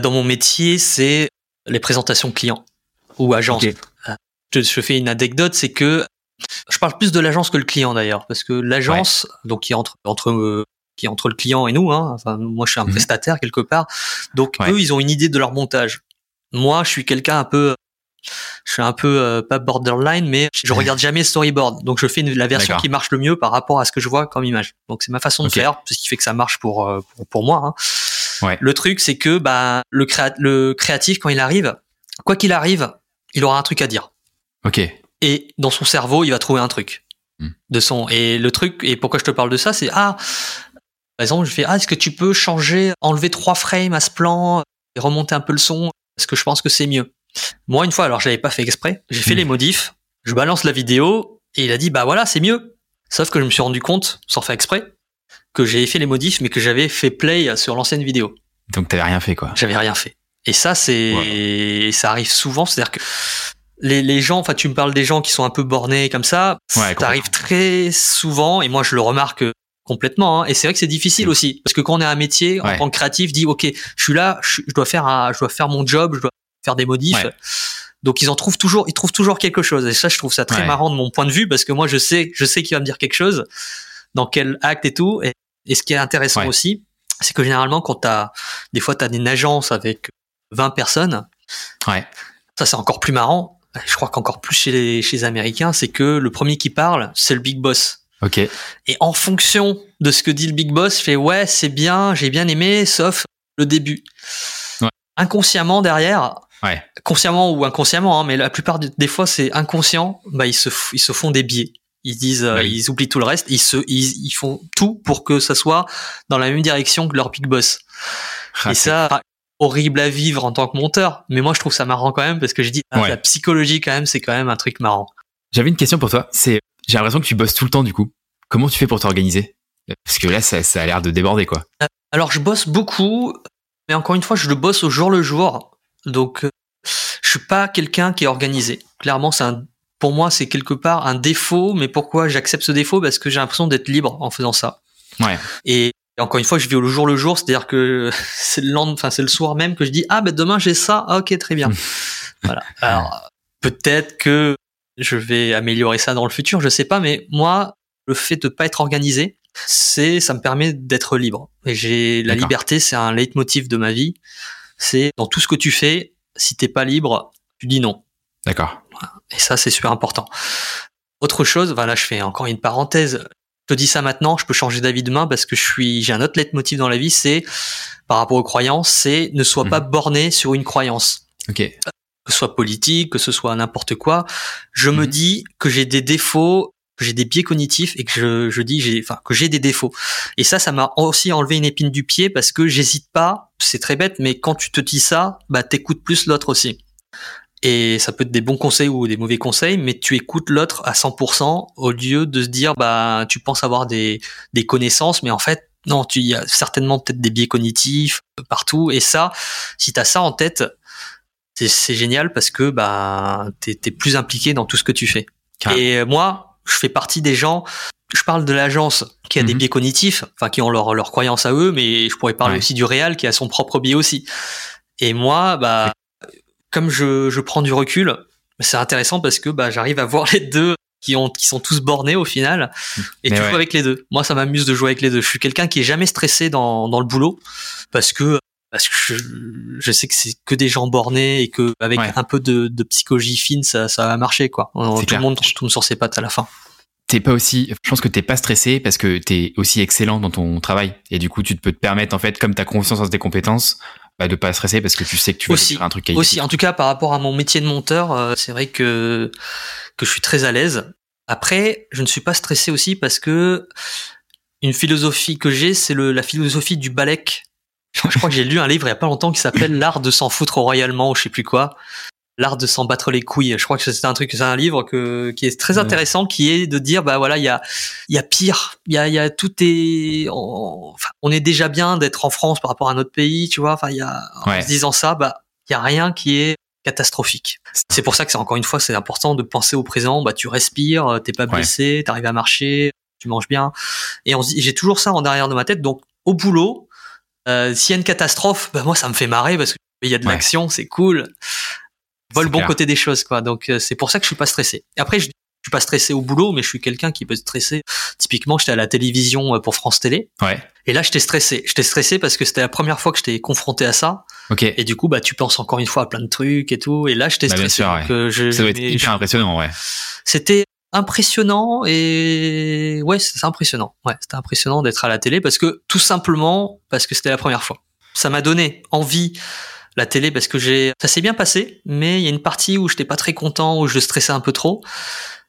dans mon métier, c'est les présentations clients ou agences. Euh, je, je, fais une anecdote, c'est que je parle plus de l'agence que le client d'ailleurs, parce que l'agence, donc qui est entre entre euh, qui est entre le client et nous, hein, enfin moi je suis un mhm. prestataire quelque part, donc eux ils ont une idée de leur montage. Moi je suis quelqu'un un peu je suis un peu euh, pas borderline, mais je regarde jamais storyboard. Donc je fais la version qui marche le mieux par rapport à ce que je vois comme image. Donc c'est ma façon de faire, ce qui fait que ça marche pour pour, pour moi. Hein. Le truc, c'est que bah, le, le créatif, quand il arrive, quoi qu'il arrive, il aura un truc à dire. Ok. Et dans son cerveau, il va trouver un truc hmm. de son. Et le truc, et pourquoi je te parle de ça, c'est ah, par exemple, je fais ah, est-ce que tu peux changer, enlever trois frames à ce plan et remonter un peu le son? Parce que je pense que c'est mieux. Moi, une fois, alors je l'avais pas fait exprès, j'ai fait hmm. les modifs, je balance la vidéo et il a dit bah voilà, c'est mieux. Sauf que je me suis rendu compte, sans faire exprès, que j'avais fait les modifs, mais que j'avais fait play sur l'ancienne vidéo. Donc t'avais rien fait quoi. J'avais rien fait. Et ça c'est ça arrive souvent, c'est-à-dire que les, les gens, enfin tu me parles des gens qui sont un peu bornés comme ça, ça arrive très souvent et moi je le remarque complètement. Hein. et c'est vrai que c'est difficile aussi parce que quand on est un métier en tant que créatif, dit ok, je suis là, je, dois faire un, je dois faire mon job, je dois faire des modifs. Donc ils en trouvent toujours, ils trouvent toujours quelque chose. Et ça, je trouve ça très marrant de mon point de vue parce que moi je sais, je sais qu'il va me dire quelque chose, dans quel acte et tout. Et et ce qui est intéressant aussi, c'est que généralement, quand t'as, des fois, t'as une agence avec 20 personnes. Ouais. Ça, c'est encore plus marrant. Je crois qu'encore plus chez les, chez les Américains, c'est que le premier qui parle, c'est le big boss. Ok. Et en fonction de ce que dit le big boss, je fais ouais, c'est bien, j'ai bien aimé, sauf le début. Ouais. Inconsciemment derrière, ouais. consciemment ou inconsciemment, hein, mais la plupart des fois c'est inconscient, bah ils se ils se font des biais. Ils disent, euh, ils oublient tout le reste. Ils se, ils, font tout pour que ça soit dans la même direction que leur big boss. Ah, et ça, horrible à vivre en tant que monteur. Mais moi, je trouve ça marrant quand même parce que je dis, ah, la psychologie quand même, c'est quand même un truc marrant. J'avais une question pour toi. C'est, j'ai l'impression que tu bosses tout le temps du coup. Comment tu fais pour t'organiser? Parce que là, ça, ça a l'air de déborder quoi. Euh, alors, je bosse beaucoup, mais encore une fois, je le bosse au jour le jour. Donc, euh, je suis pas quelqu'un qui est organisé. Clairement, c'est un pour moi, c'est quelque part un défaut, mais pourquoi j'accepte ce défaut? Parce que j'ai l'impression d'être libre en faisant ça. Ouais. Et encore une fois, je vis au jour le jour, c'est-à-dire que c'est le lendemain, enfin c'est le soir même que je dis ah ben demain j'ai ça, ah, ok très bien. voilà. Alors peut-être que je vais améliorer ça dans le futur, je sais pas, mais moi le fait de pas être organisé, c'est ça me permet d'être libre. Et j'ai la liberté, c'est un leitmotiv de ma vie. C'est dans tout ce que tu fais, si t'es pas libre, tu dis non. D'accord. Et ça, c'est super important. Autre chose, voilà, je fais encore une parenthèse. Je te dis ça maintenant, je peux changer d'avis demain parce que je suis, j'ai un autre leitmotiv dans la vie, c'est par rapport aux croyances, c'est ne sois pas mhm. borné sur une croyance. Ok. Que ce soit politique, que ce soit n'importe quoi. Je me mhm. dis que j'ai des défauts, que j'ai des biais cognitifs et que je, je dis j'ai, enfin, que j'ai des défauts. Et ça, ça m'a aussi enlevé une épine du pied parce que j'hésite pas. C'est très bête, mais quand tu te dis ça, bah, t'écoutes plus l'autre aussi. Et ça peut être des bons conseils ou des mauvais conseils, mais tu écoutes l'autre à 100% au lieu de se dire, bah, tu penses avoir des, des connaissances, mais en fait, non, tu y as certainement peut-être des biais cognitifs partout. Et ça, si tu as ça en tête, c'est génial parce que bah, tu es, plus impliqué dans tout ce que tu fais. Et moi, je fais partie des gens, je parle de l'agence qui a des mhm. biais cognitifs, enfin qui ont leur, leur croyance à eux, mais je pourrais parler aussi du réel qui a son propre biais aussi. Et moi, bah, comme je, je prends du recul, c'est intéressant parce que bah, j'arrive à voir les deux qui ont qui sont tous bornés au final et tu joues avec les deux. Moi ça m'amuse de jouer avec les deux. Je suis quelqu'un qui est jamais stressé dans, dans le boulot parce que parce que je, je sais que c'est que des gens bornés et que avec un peu de, de, psychologie fine ça, ça va marcher quoi. Tout le monde tombe sur ses pattes à la fin. T'es pas aussi, je pense que t'es pas stressé parce que t'es aussi excellent dans ton travail et du coup tu peux te permettre en fait comme t'as confiance en tes compétences bah, de pas stresser parce que tu sais que tu vas faire un truc qualitatif. Aussi, en tout cas, par rapport à mon métier de monteur, euh, c'est vrai que que je suis très à l'aise. Après, je ne suis pas stressé aussi parce que une philosophie que j'ai, c'est le la philosophie du balèque. je crois que j'ai lu un livre il y a pas longtemps qui s'appelle L'art de s'en foutre royalement ou je sais plus quoi. L'art de s'en battre les couilles. Je crois que c'est un truc, c'est un livre que, qui est très intéressant, qui est de dire, bah voilà, il y a, il y a pire. Il y a, il y a tout est, on, enfin, on est déjà bien d'être en France par rapport à notre pays, tu vois. Enfin, il y a, en se disant ça, bah, il y a rien qui est catastrophique. C'est pour ça que c'est encore une fois, c'est important de penser au présent. Bah, tu respires, t'es pas blessé, tu t'arrives à marcher, tu manges bien. Et on j'ai toujours ça en arrière de ma tête. Donc, au boulot, euh, s'il y a une catastrophe, bah moi ça me fait marrer parce qu'il y a de l'action, c'est cool. Vois le bon côté des choses, quoi. Donc euh, c'est pour ça que je suis pas stressé. Après, je, je suis pas stressé au boulot, mais je suis quelqu'un qui peut stresser. Typiquement, j'étais à la télévision euh, pour France Télé. Ouais. Et là, j'étais stressé. J'étais stressé parce que c'était la première fois que j'étais confronté à ça. Ok. Et du coup, bah, tu penses encore une fois à plein de trucs et tout. Et là, j'étais bah, stressé. Bien sûr, ouais. je, ça doit être hyper impressionnant, ouais. C'était impressionnant et ouais, c'est impressionnant. Ouais, c'était impressionnant d'être à la télé parce que tout simplement parce que c'était la première fois. Ça m'a donné envie la télé parce que j'ai ça s'est bien passé, mais il y a une partie où j'étais pas très content, où je stressais un peu trop.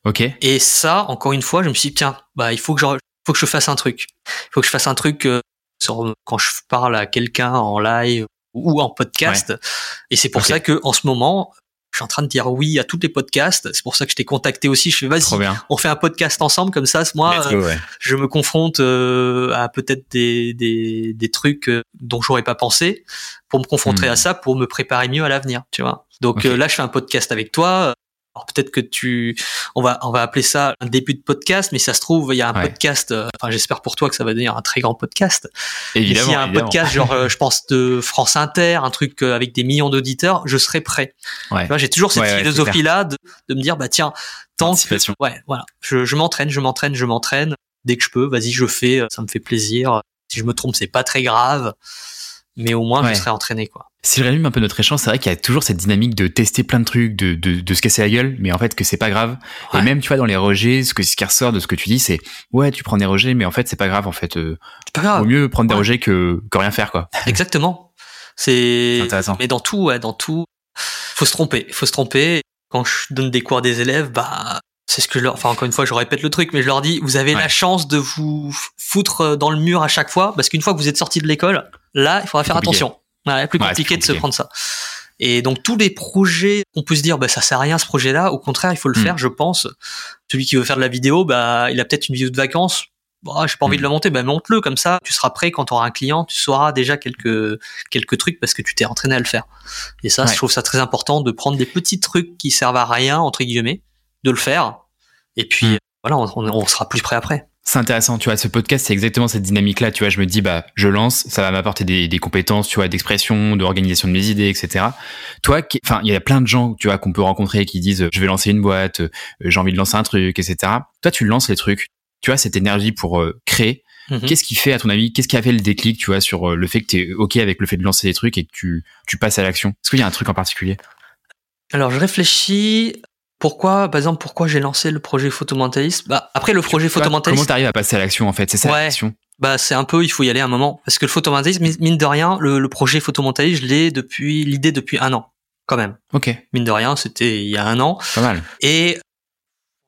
Ok. Et ça, encore une fois, je me suis dit tiens, bah il faut que je faut que je fasse un truc. Il faut que je fasse un truc euh, sur quand je parle à quelqu'un en live ou en podcast. Et c'est pour Okay. ça que en ce moment, je suis en train de dire oui à tous les podcasts. C'est pour ça que je t'ai contacté aussi. Je fais vas-y, on fait un podcast ensemble comme ça. Moi, euh, ouais. je me confronte euh, à peut-être des, des, des trucs euh, dont j'aurais pas pensé pour me confronter Hmm. à ça, pour me préparer mieux à l'avenir, tu vois. Donc euh, là, je fais un podcast avec toi. Alors peut-être que tu, on va, on va appeler ça un début de podcast, mais ça se trouve, il y a un Ouais. podcast. euh, Enfin, j'espère pour toi que ça va devenir un très grand podcast. Et Évidemment. s'il y a un évidemment. podcast, genre, euh, je pense de France Inter, un truc euh, avec des millions d'auditeurs, je serai prêt. Ouais. J'ai toujours cette Ouais, philosophie-là de, de me dire, bah tiens, tant que, ouais, voilà, je, je m'entraîne, je m'entraîne, je m'entraîne. Dès que je peux, vas-y, je fais, ça me fait plaisir. Si je me trompe, c'est pas très grave, mais au moins je serai entraîné, quoi. Si je résume un peu notre échange, c'est vrai qu'il y a toujours cette dynamique de tester plein de trucs, de, de, de se casser la gueule, mais en fait que c'est pas grave. Ouais. Et même, tu vois, dans les rejets, ce, que, ce qui ressort de ce que tu dis, c'est ouais, tu prends des rejets, mais en fait, c'est pas grave. En fait, euh, C'est pas grave. vaut mieux prendre des Ouais. rejets que, que rien faire, quoi. Exactement. C'est intéressant. mais dans tout, ouais, dans tout, faut se tromper, faut se tromper. Quand je donne des cours à des élèves, bah c'est ce que je leur, enfin encore une fois, je répète le truc, mais je leur dis, vous avez Ouais. la chance de vous foutre dans le mur à chaque fois, parce qu'une fois que vous êtes sorti de l'école, là, il faudra faire compliqué. attention. Ouais, plus Ouais, c'est compliqué de se compliqué. prendre ça. Et donc tous les projets, on peut se dire, bah ça sert à rien ce projet-là. Au contraire, il faut le Hmm. faire, je pense. Celui qui veut faire de la vidéo, bah il a peut-être une vidéo de vacances. Bah, j'ai pas envie de la monter, bah monte-le comme ça. Tu seras prêt quand tu auras un client, tu sauras déjà quelques quelques trucs parce que tu t'es entraîné à le faire. Et ça, Ouais. je trouve ça très important de prendre des petits trucs qui servent à rien entre guillemets, de le faire. Et puis Hmm. voilà, on sera plus prêt après. C'est intéressant, tu vois, ce podcast, c'est exactement cette dynamique-là, tu vois, je me dis, bah, je lance, ça va m'apporter des, des compétences, tu vois, d'expression, d'organisation de mes idées, etc. Toi, enfin, il y a plein de gens, tu vois, qu'on peut rencontrer qui disent, je vais lancer une boîte, euh, j'ai envie de lancer un truc, etc. Toi, tu lances les trucs, tu vois, cette énergie pour euh, créer. Mhm. Qu'est-ce qui fait, à ton avis, qu'est-ce qui a fait le déclic, tu vois, sur euh, le fait que tu es OK avec le fait de lancer des trucs et que tu, tu passes à l'action? Est-ce qu'il y a un truc en particulier? Alors je réfléchis. Pourquoi, par exemple, pourquoi j'ai lancé le projet photomentaliste Bah après le projet photomentaliste. Comment t'arrives à passer à l'action, en fait? C'est ça Ouais. la question Bah, c'est un peu, il faut y aller un moment. Parce que le photovoltaïsme, mine- de rien, le, le projet photovoltaïque, je l'ai depuis, l'idée depuis un an. Quand même. Ok, Mine de rien, c'était il y a un an. pas mal. Et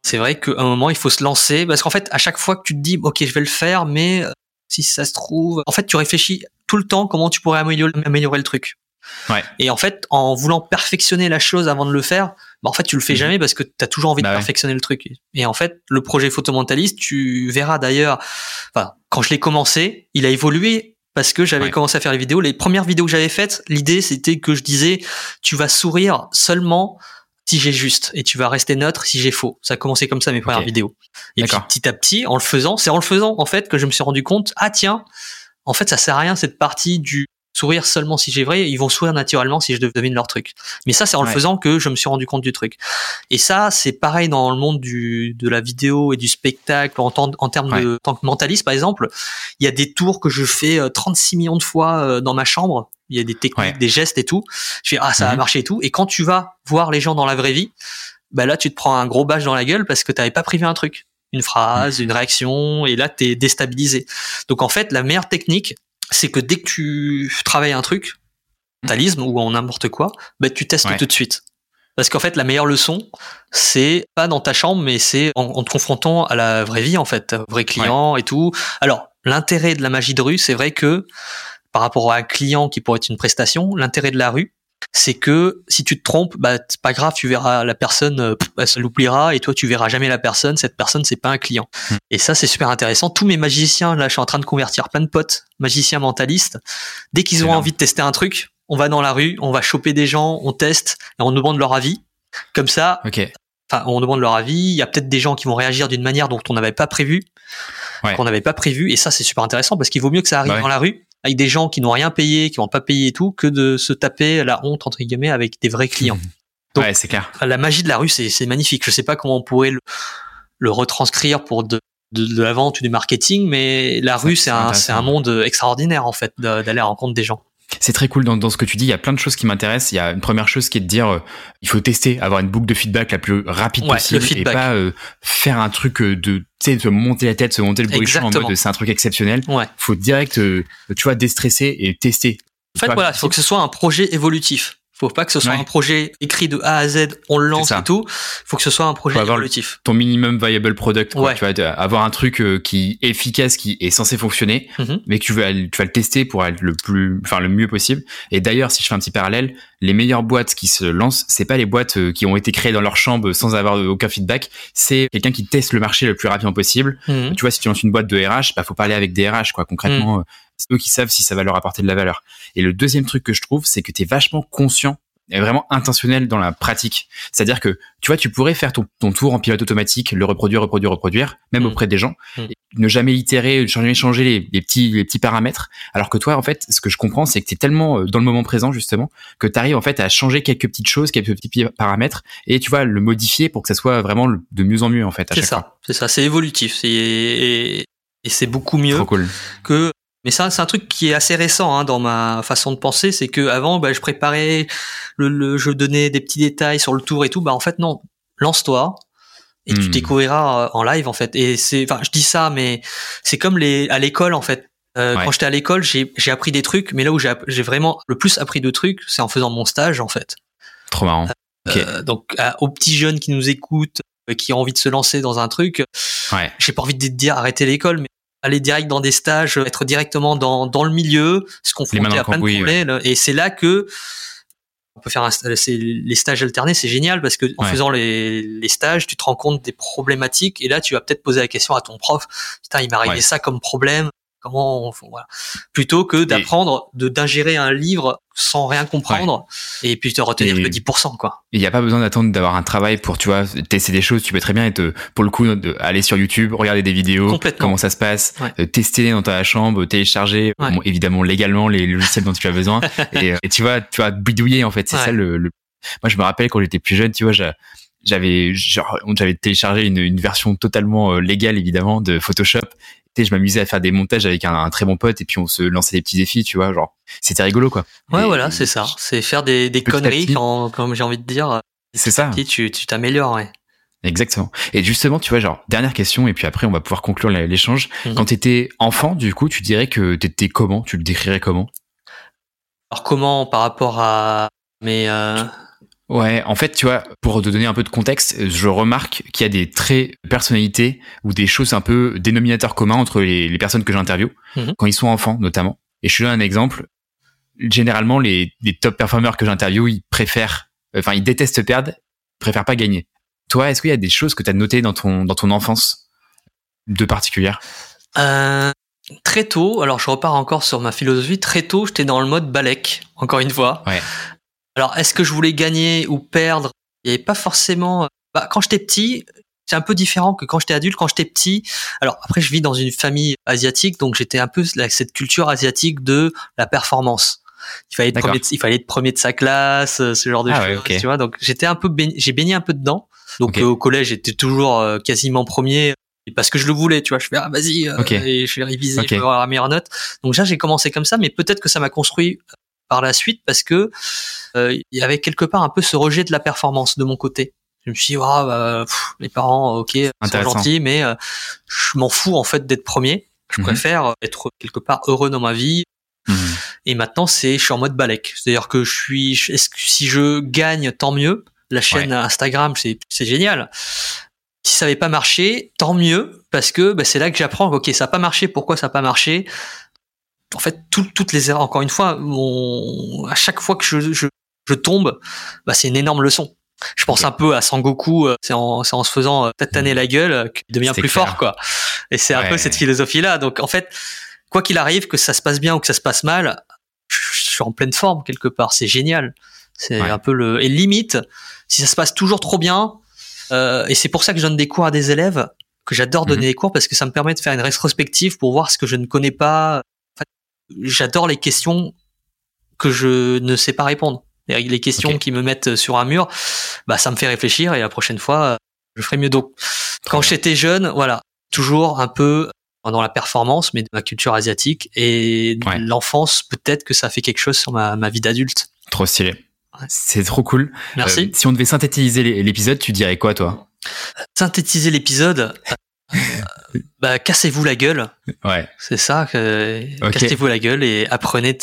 c'est vrai qu'à un moment, il faut se lancer. Parce qu'en fait, à chaque fois que tu te dis, OK, je vais le faire, mais euh, si ça se trouve, en fait, tu réfléchis tout le temps comment tu pourrais améliorer, améliorer le truc. Ouais. Et en fait, en voulant perfectionner la chose avant de le faire, bah en fait, tu le fais Mhm. jamais parce que tu as toujours envie Bah de ouais. perfectionner le truc. Et en fait, le projet photomentaliste, tu verras d'ailleurs, enfin, quand je l'ai commencé, il a évolué parce que j'avais Ouais. commencé à faire les vidéos. Les premières vidéos que j'avais faites, l'idée c'était que je disais, tu vas sourire seulement si j'ai juste et tu vas rester neutre si j'ai faux. Ça a commencé comme ça mes premières vidéos. Et puis petit à petit, en le faisant, c'est en le faisant en fait que je me suis rendu compte, ah tiens, en fait ça sert à rien cette partie du sourire seulement si j'ai vrai, ils vont sourire naturellement si je devine leur truc. Mais ça c'est en le faisant que je me suis rendu compte du truc. Et ça c'est pareil dans le monde du de la vidéo et du spectacle en, en termes de en tant que mentaliste par exemple, il y a des tours que je fais euh, 36 millions de fois euh, dans ma chambre, il y a des techniques, Ouais. des gestes et tout. Je fais ah ça a Mhm. marché et tout et quand tu vas voir les gens dans la vraie vie, bah là tu te prends un gros bâche dans la gueule parce que t'avais pas prévu un truc, une phrase, une réaction et là t'es déstabilisé. Donc en fait la meilleure technique c'est que dès que tu travailles un truc, mentalisme ou en n'importe quoi, bah tu testes Ouais. tout de suite. Parce qu'en fait, la meilleure leçon, c'est pas dans ta chambre, mais c'est en, en te confrontant à la vraie vie, en fait, au vrai client et tout. Alors, l'intérêt de la magie de rue, c'est vrai que par rapport à un client qui pourrait être une prestation, l'intérêt de la rue, c'est que si tu te trompes, bah c'est pas grave, tu verras la personne, euh, elle se l'oubliera et toi tu verras jamais la personne. Cette personne c'est pas un client. Hmm. Et ça c'est super intéressant. Tous mes magiciens, là je suis en train de convertir plein de potes magiciens mentalistes. Dès qu'ils ont énorme. envie de tester un truc, on va dans la rue, on va choper des gens, on teste et on demande leur avis. Comme ça, Ok. enfin on demande leur avis. Il y a peut-être des gens qui vont réagir d'une manière dont on n'avait pas prévu, Ouais. qu'on n'avait pas prévu. Et ça c'est super intéressant parce qu'il vaut mieux que ça arrive Bah ouais. dans la rue avec des gens qui n'ont rien payé, qui n'ont pas payé et tout, que de se taper la honte entre guillemets avec des vrais clients. Donc- ouais, c'est clair. La magie de la rue, c'est magnifique. Je sais pas comment on pourrait le, le retranscrire pour de, de, de la vente ou du marketing, mais la rue, c'est un, monde extraordinaire en fait d'aller à la rencontre des gens. C'est très cool dans, dans ce que tu dis. Il y a plein de choses qui m'intéressent. Il y a une première chose qui est de dire, euh, il faut tester, avoir une boucle de feedback la plus rapide Ouais, possible le et pas euh, faire un truc euh, de, se monter la tête, se monter le bourrichon en mode c'est un truc exceptionnel. Ouais. Faut direct, euh, tu vois, déstresser et tester. En fait, Pas voilà, il faut que ce soit un projet évolutif. Faut pas que ce soit Ouais. un projet écrit de A à Z, on le lance et tout. Faut que ce soit un projet Faut avoir le- évolutif. Ton minimum viable product, quoi. Ouais. Tu vois, avoir un truc euh, qui est efficace, qui est censé fonctionner, Mhm. mais que tu vas, tu vas le tester pour être le plus, enfin, le mieux possible. Et d'ailleurs, si je fais un petit parallèle, les meilleures boîtes qui se lancent, c'est pas les boîtes euh, qui ont été créées dans leur chambre sans avoir aucun feedback. C'est quelqu'un qui teste le marché le plus rapidement possible. Mhm. Tu vois, si tu lances une boîte de RH, bah, faut parler avec des RH, quoi. Concrètement, euh, c'est eux qui savent si ça va leur apporter de la valeur. Et le deuxième truc que je trouve, c'est que tu es vachement conscient et vraiment intentionnel dans la pratique. C'est-à-dire que, tu vois, tu pourrais faire ton, ton tour en pilote automatique, le reproduire, reproduire, reproduire, même Mm. auprès des gens, Mm. et ne jamais itérer, ne jamais changer les, les petits, les petits paramètres. Alors que toi, en fait, ce que je comprends, c'est que tu es tellement euh, dans le moment présent, justement, que tu arrives, en fait, à changer quelques petites choses, quelques petits paramètres, et tu vois, le modifier pour que ça soit vraiment de mieux en mieux, en fait, C'est ça, c'est ça, c'est évolutif. Et, et c'est beaucoup mieux cool. que. Mais ça, c'est un truc qui est assez récent hein, dans ma façon de penser, c'est que avant, bah, je préparais, le, le, je donnais des petits détails sur le tour et tout. Bah en fait non, lance-toi et tu Hmm. découvriras euh, en live en fait. Et c'est, enfin, je dis ça, mais c'est comme les à l'école en fait. Euh, Ouais. Quand j'étais à l'école, j'ai j'ai appris des trucs, mais là où j'ai vraiment le plus appris de trucs, c'est en faisant mon stage en fait. Trop marrant. Euh, donc à- aux petits jeunes qui nous écoutent, euh, qui ont envie de se lancer dans un truc, Ouais. j'ai pas envie de te dire arrêter l'école, mais aller direct dans des stages, être directement dans, dans le milieu, se confronter à le plein de problèmes. Et c'est là que on peut faire un, les stages alternés, c'est génial parce que en Ouais. faisant les, les stages, tu te rends compte des problématiques et là tu vas peut-être poser la question à ton prof. Putain, il m'est arrivé Ouais. ça comme problème. Comment on, voilà. plutôt que d'apprendre de d'ingérer un livre sans rien comprendre et puis te retenir Et- que 10% quoi. Il n'y a pas besoin d'attendre d'avoir un travail pour, tu vois, tester des choses. Tu peux très bien être, pour le coup, de- aller sur YouTube, regarder des vidéos, comment ça se passe, Ouais. euh, tester dans ta chambre, télécharger, Ouais. bon, évidemment légalement les logiciels dont tu as besoin. et, et tu vois, tu vas bidouiller en fait. C'est ça le, le- Moi, je me rappelle quand j'étais plus jeune, tu vois, j'a- j'avais genre, j'avais téléchargé une, une version totalement euh, légale évidemment de Photoshop. Tu sais, je m'amusais à faire des montages avec un, un très bon pote et puis on se lançait des petits défis, tu vois, genre c'était rigolo quoi. Ouais, Et- voilà, c'est ça. C'est faire des, des conneries quand, comme j'ai envie de dire. C'est ça. petit, tu tu t'améliores, ouais. Exactement. Et justement, tu vois, genre, dernière question, et puis après, on va pouvoir conclure l'échange. Mhm. Quand tu étais enfant, du coup, tu dirais que t'étais comment? Tu le décrirais comment? Alors comment par rapport à mais euh, Ouais, en fait, tu vois, pour te donner un peu de contexte, je remarque qu'il y a des traits de personnalité ou des choses un peu dénominateurs communs entre les, les personnes que j'interviewe, Mhm. quand ils sont enfants, notamment. Et je te donne un exemple. Généralement, les, les top performers que j'interviewe, ils préfèrent, enfin, ils détestent perdre, ils préfèrent pas gagner. Toi, est-ce qu'il y a des choses que tu as notées dans ton, dans ton enfance de particulière? Euh, très tôt, alors je repars encore sur ma philosophie, très tôt j'étais dans le mode Balek, encore une fois. Ouais. Alors est-ce que je voulais gagner ou perdre? Il n'y avait pas forcément... Bah, quand j'étais petit, c'est un peu différent que quand j'étais adulte. Quand j'étais petit, alors après je vis dans une famille asiatique, donc j'étais un peu avec cette culture asiatique de la performance. Il fallait être premier, de, il fallait être premier de sa classe, euh, ce genre de Ah choses. ouais, ok. Tu vois, donc j'étais un peu, j'ai baigné un peu dedans. Donc euh, au collège, j'étais toujours euh, quasiment premier parce que je le voulais. Tu vois, je fais ah vas-y, euh, Ok. et je vais réviser Ok. pour avoir la meilleure note. Donc j'ai commencé comme ça, mais peut-être que ça m'a construit euh, par la suite parce que euh, il y avait quelque part un peu ce rejet de la performance de mon côté. Je me suis dit, bah, pff, les parents, ok, sont gentils, mais euh, je m'en fous en fait d'être premier. Je Mhm. préfère être quelque part heureux dans ma vie. Mhm. Et maintenant, c'est, je suis en mode balèque. C'est-à-dire que je suis, je- est-ce que si je gagne, tant mieux. La chaîne Instagram, c'est, c'est génial. Si ça n'avait pas marché, tant mieux, parce que bah, c'est là que j'apprends, ok, ça n'a pas marché, pourquoi ça n'a pas marché? En fait, toutes les erreurs, encore une fois, à chaque fois que je, je, je tombe, bah, c'est une énorme leçon. Je pense un peu à Sangoku, euh, c'est en, en se faisant euh, tataner la gueule euh, qu'il devient plus fort, quoi. Et c'est un peu cette philosophie-là. Donc, en fait, quoi qu'il arrive, que ça se passe bien ou que ça se passe mal, je suis en pleine forme quelque part. C'est génial. C'est un peu le et limite si ça se passe toujours trop bien. Euh, et c'est pour ça que je donne des cours à des élèves que j'adore donner mhm. des cours parce que ça me permet de faire une rétrospective pour voir ce que je ne connais pas. J'adore les questions que je ne sais pas répondre. Les questions qui me mettent sur un mur, bah ça me fait réfléchir et la prochaine fois je ferai mieux. Donc quand j'étais jeune, voilà, toujours un peu dans la performance, mais de ma culture asiatique et l'enfance, peut-être que ça fait quelque chose sur ma, ma vie d'adulte. Trop stylé. C'est trop cool. Merci. Euh, si on devait synthétiser l'épisode, tu dirais quoi, toi? Synthétiser l'épisode, euh, bah, cassez-vous la gueule. Ouais. C'est ça. Cassez-vous la gueule et apprenez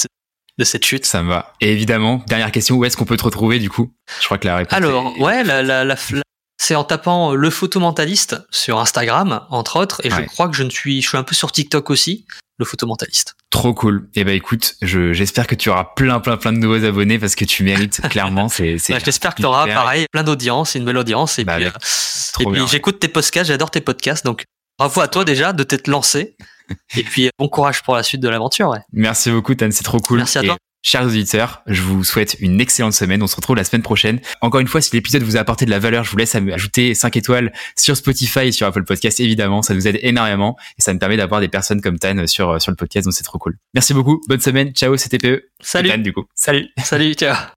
de cette chute. Ça me va. Et évidemment, dernière question, où est-ce qu'on peut te retrouver du coup? Je crois que la réponse. Alors, ouais, la, la, la, c'est en tapant le photomentaliste sur Instagram, entre autres, et je crois que je ne suis, je suis un peu sur TikTok aussi, le photomentaliste. Trop cool. Eh ben écoute, je, j'espère que tu auras plein, plein, plein de nouveaux abonnés parce que tu mérites clairement. C'est, c'est j'espère que tu auras pareil, plein d'audience, une belle audience. Et bah, puis, euh, et puis j'écoute tes podcasts, j'adore tes podcasts, donc bravo à toi déjà de t'être lancé. et puis bon courage pour la suite de l'aventure. Ouais. Merci beaucoup, Tan, c'est trop cool. Merci à toi. Chers auditeurs, je vous souhaite une excellente semaine. On se retrouve la semaine prochaine. Encore une fois, si l'épisode vous a apporté de la valeur, je vous laisse ajouter 5 étoiles sur Spotify et sur Apple Podcast, évidemment. Ça nous aide énormément et ça me permet d'avoir des personnes comme Tan sur, sur le podcast, donc c'est trop cool. Merci beaucoup. Bonne semaine. Ciao, c'était PE. Salut. Tan, du coup. Salut. Salut, ciao.